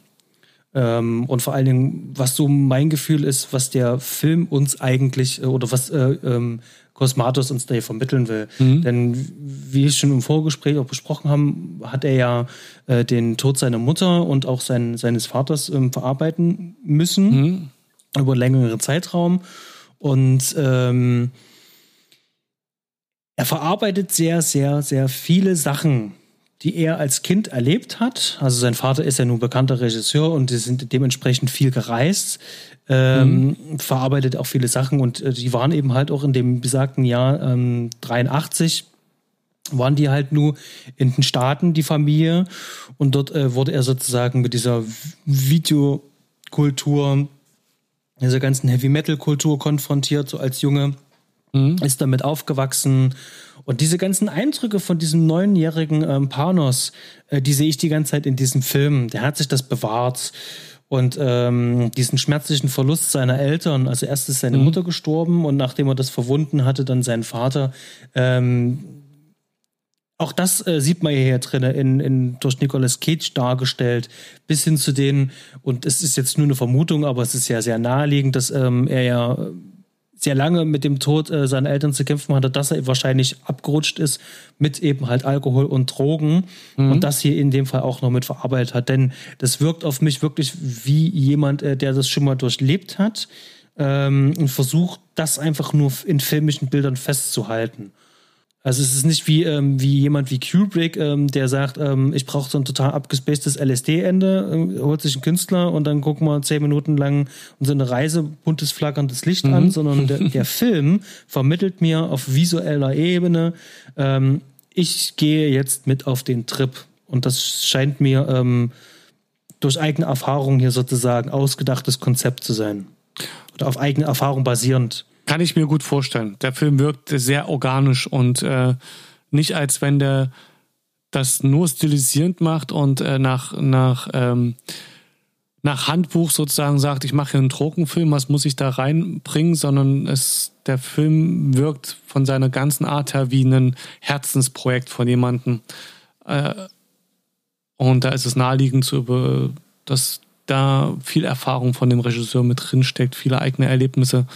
Ähm, und vor allen Dingen, was so mein Gefühl ist, was der Film uns eigentlich äh, oder was äh, ähm, Cosmatos uns da hier vermitteln will. Mhm. Denn wie wir schon im Vorgespräch auch besprochen haben, hat er ja äh, den Tod seiner Mutter und auch sein, seines Vaters ähm, verarbeiten müssen mhm. Über einen längeren Zeitraum. Und ähm, er verarbeitet sehr, sehr, sehr viele Sachen die er als Kind erlebt hat. Also sein Vater ist ja nun bekannter Regisseur und die sind dementsprechend viel gereist, ähm, mhm. verarbeitet auch viele Sachen und äh, die waren eben halt auch in dem besagten Jahr ähm, 83 waren die halt nur in den Staaten, die Familie. Und dort äh, wurde er sozusagen mit dieser Videokultur, dieser ganzen Heavy-Metal-Kultur konfrontiert, so als Junge. mhm. ist damit aufgewachsen. Und diese ganzen Eindrücke von diesem neunjährigen ähm, Panos, äh, die sehe ich die ganze Zeit in diesem Film. Der hat sich das bewahrt. Und ähm, diesen schmerzlichen Verlust seiner Eltern, also erst ist seine mhm. Mutter gestorben und nachdem er das verwunden hatte, dann sein Vater. Ähm, auch das äh, sieht man hier drin in, in, durch Nicolas Cage dargestellt, bis hin zu denen, und es ist jetzt nur eine Vermutung, aber es ist ja sehr naheliegend, dass ähm, er ja sehr lange mit dem Tod äh, seiner Eltern zu kämpfen hatte, dass er wahrscheinlich abgerutscht ist mit eben halt Alkohol und Drogen mhm. und das hier in dem Fall auch noch mit verarbeitet hat. Denn das wirkt auf mich wirklich wie jemand, äh, der das schon mal durchlebt hat ähm, und versucht, das einfach nur in filmischen Bildern festzuhalten. Also es ist nicht wie, ähm, wie jemand wie Kubrick, ähm, der sagt, ähm, ich brauche so ein total abgespacedes LSD-Ende, äh, holt sich einen Künstler und dann gucken wir zehn Minuten lang so eine Reise, buntes, flackerndes Licht mhm. an, sondern der, der, Film vermittelt mir auf visueller Ebene, ähm, ich gehe jetzt mit auf den Trip. Und das scheint mir ähm, durch eigene Erfahrung hier sozusagen ausgedachtes Konzept zu sein. Oder auf eigene Erfahrung basierend. Kann ich mir gut vorstellen. Der Film wirkt sehr organisch und äh, nicht als wenn der das nur stilisierend macht und äh, nach, nach, ähm, nach Handbuch sozusagen sagt, ich mache hier einen Tropenfilm, was muss ich da reinbringen, sondern es, der Film wirkt von seiner ganzen Art her wie ein Herzensprojekt von jemandem. Äh, und da ist es naheliegend, zu über, dass da viel Erfahrung von dem Regisseur mit drinsteckt, viele eigene Erlebnisse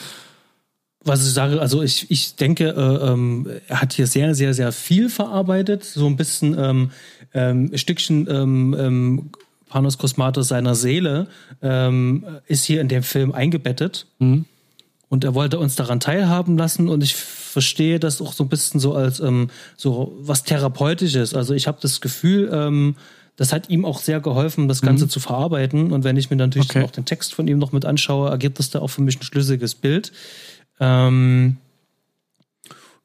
was ich sage, also ich, ich denke, äh, ähm, er hat hier sehr, sehr, sehr viel verarbeitet. So ein bisschen ähm, ähm, Stückchen ähm, ähm, Panos Cosmatos seiner Seele ähm, ist hier in dem Film eingebettet. Mhm. Und er wollte uns daran teilhaben lassen und ich verstehe das auch so ein bisschen so als ähm, so was Therapeutisches. Also ich habe das Gefühl, ähm, das hat ihm auch sehr geholfen, das Ganze mhm. zu verarbeiten. Und wenn ich mir natürlich okay. auch den Text von ihm noch mit anschaue, ergibt das da auch für mich ein schlüssiges Bild. Ähm,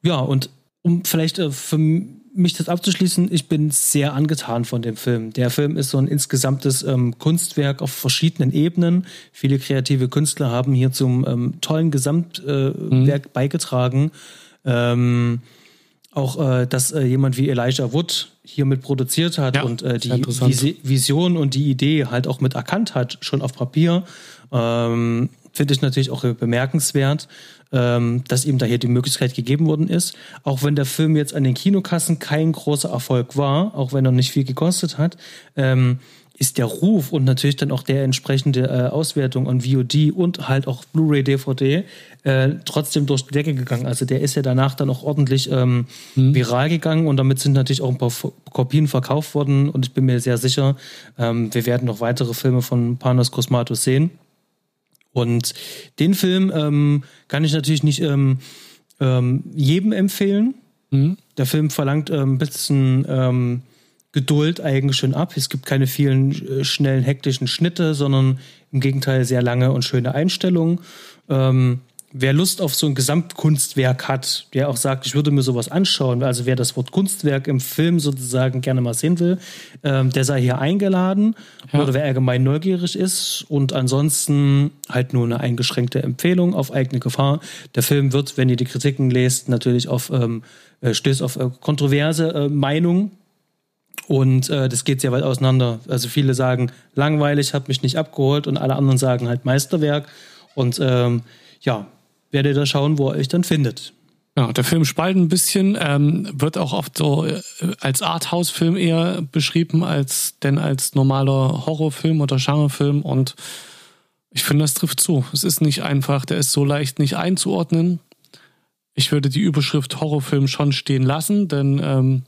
ja, und um vielleicht äh, für mich das abzuschließen, ich bin sehr angetan von dem Film. Der Film ist so ein insgesamtes ähm, Kunstwerk auf verschiedenen Ebenen. Viele kreative Künstler haben hier zum ähm, tollen Gesamtwerk äh, mhm. beigetragen. Ähm, auch, äh, dass äh, jemand wie Elijah Wood hier mit produziert hat ja, und äh, die Vision und die Idee halt auch mit erkannt hat, schon auf Papier. Ähm, Finde ich natürlich auch bemerkenswert ähm, dass ihm da hier die Möglichkeit gegeben worden ist. Auch wenn der Film jetzt an den Kinokassen kein großer Erfolg war, auch wenn er nicht viel gekostet hat, ähm, ist der Ruf und natürlich dann auch der entsprechende äh, Auswertung an VOD und halt auch Blu-ray, DVD äh, trotzdem durch die Decke gegangen. Also der ist ja danach dann auch ordentlich ähm, mhm. viral gegangen und damit sind natürlich auch ein paar Kopien verkauft worden und ich bin mir sehr sicher, ähm, wir werden noch weitere Filme von Panos Cosmatos sehen. Und den Film ähm, kann ich natürlich nicht ähm, ähm, jedem empfehlen. Mhm. Der Film verlangt ähm, ein bisschen ähm, Geduld eigentlich schon ab. Es gibt keine vielen äh, schnellen, hektischen Schnitte, sondern im Gegenteil sehr lange und schöne Einstellungen. Ähm, wer Lust auf so ein Gesamtkunstwerk hat, der auch sagt, ich würde mir sowas anschauen, also wer das Wort Kunstwerk im Film sozusagen gerne mal sehen will, ähm, der sei hier eingeladen ja. oder wer allgemein neugierig ist und ansonsten halt nur eine eingeschränkte Empfehlung auf eigene Gefahr. Der Film wird, wenn ihr die Kritiken lest, natürlich auf ähm, äh, stößt auf äh, kontroverse äh, Meinungen und äh, das geht sehr weit auseinander. Also viele sagen langweilig, hat mich nicht abgeholt und alle anderen sagen halt Meisterwerk und ähm, ja, werdet ihr da schauen, wo er euch dann findet. Ja, der Film spaltet ein bisschen, ähm, wird auch oft so äh, als Arthouse-Film eher beschrieben, als denn als normaler Horrorfilm oder Genrefilm. Und ich finde, das trifft zu. Es ist nicht einfach, der ist so leicht nicht einzuordnen. Ich würde die Überschrift Horrorfilm schon stehen lassen, denn ähm,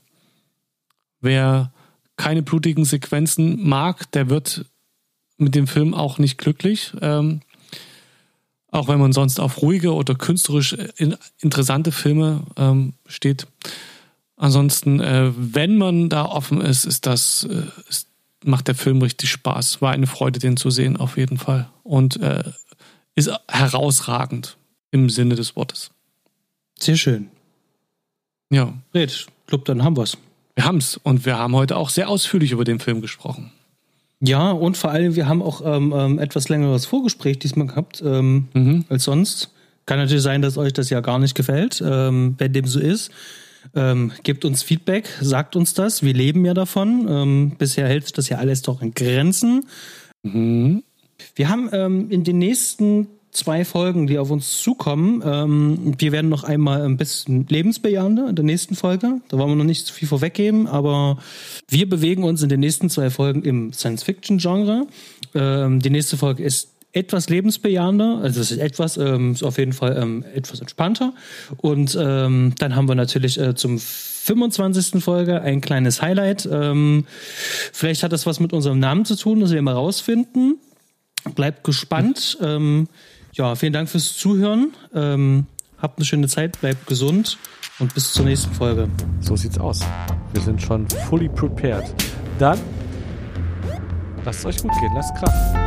wer keine blutigen Sequenzen mag, der wird mit dem Film auch nicht glücklich. Ähm, auch wenn man sonst auf ruhige oder künstlerisch interessante Filme ähm, steht. Ansonsten, äh, wenn man da offen ist, ist das, äh, ist, macht der Film richtig Spaß. War eine Freude, den zu sehen, auf jeden Fall. Und äh, ist herausragend im Sinne des Wortes. Sehr schön. Ja. Red, ich glaube, dann haben wir's. Wir haben's. Und wir haben heute auch sehr ausführlich über den Film gesprochen. Ja, und vor allem, wir haben auch ähm, ähm, etwas längeres Vorgespräch diesmal gehabt ähm, mhm. als sonst. Kann natürlich sein, dass euch das ja gar nicht gefällt. Ähm, wenn dem so ist, ähm, gebt uns Feedback, sagt uns das. Wir leben ja davon. Ähm, bisher hält sich das ja alles doch in Grenzen. Mhm. Wir haben ähm, in den nächsten zwei Folgen, die auf uns zukommen. Ähm, wir werden noch einmal ein bisschen lebensbejahender in der nächsten Folge. Da wollen wir noch nicht zu viel vorweggeben, aber wir bewegen uns in den nächsten zwei Folgen im Science-Fiction-Genre. Ähm, die nächste Folge ist etwas lebensbejahender, also es ist etwas, ähm, ist auf jeden Fall ähm, etwas entspannter. Und ähm, dann haben wir natürlich äh, zum 25. Folge ein kleines Highlight. Ähm, vielleicht hat das was mit unserem Namen zu tun, das wir mal rausfinden. Bleibt gespannt. Ähm, ja, vielen Dank fürs Zuhören. Ähm, habt eine schöne Zeit, bleibt gesund und bis zur nächsten Folge. So sieht's aus. Wir sind schon fully prepared. Dann lasst es euch gut gehen, lasst Kraft.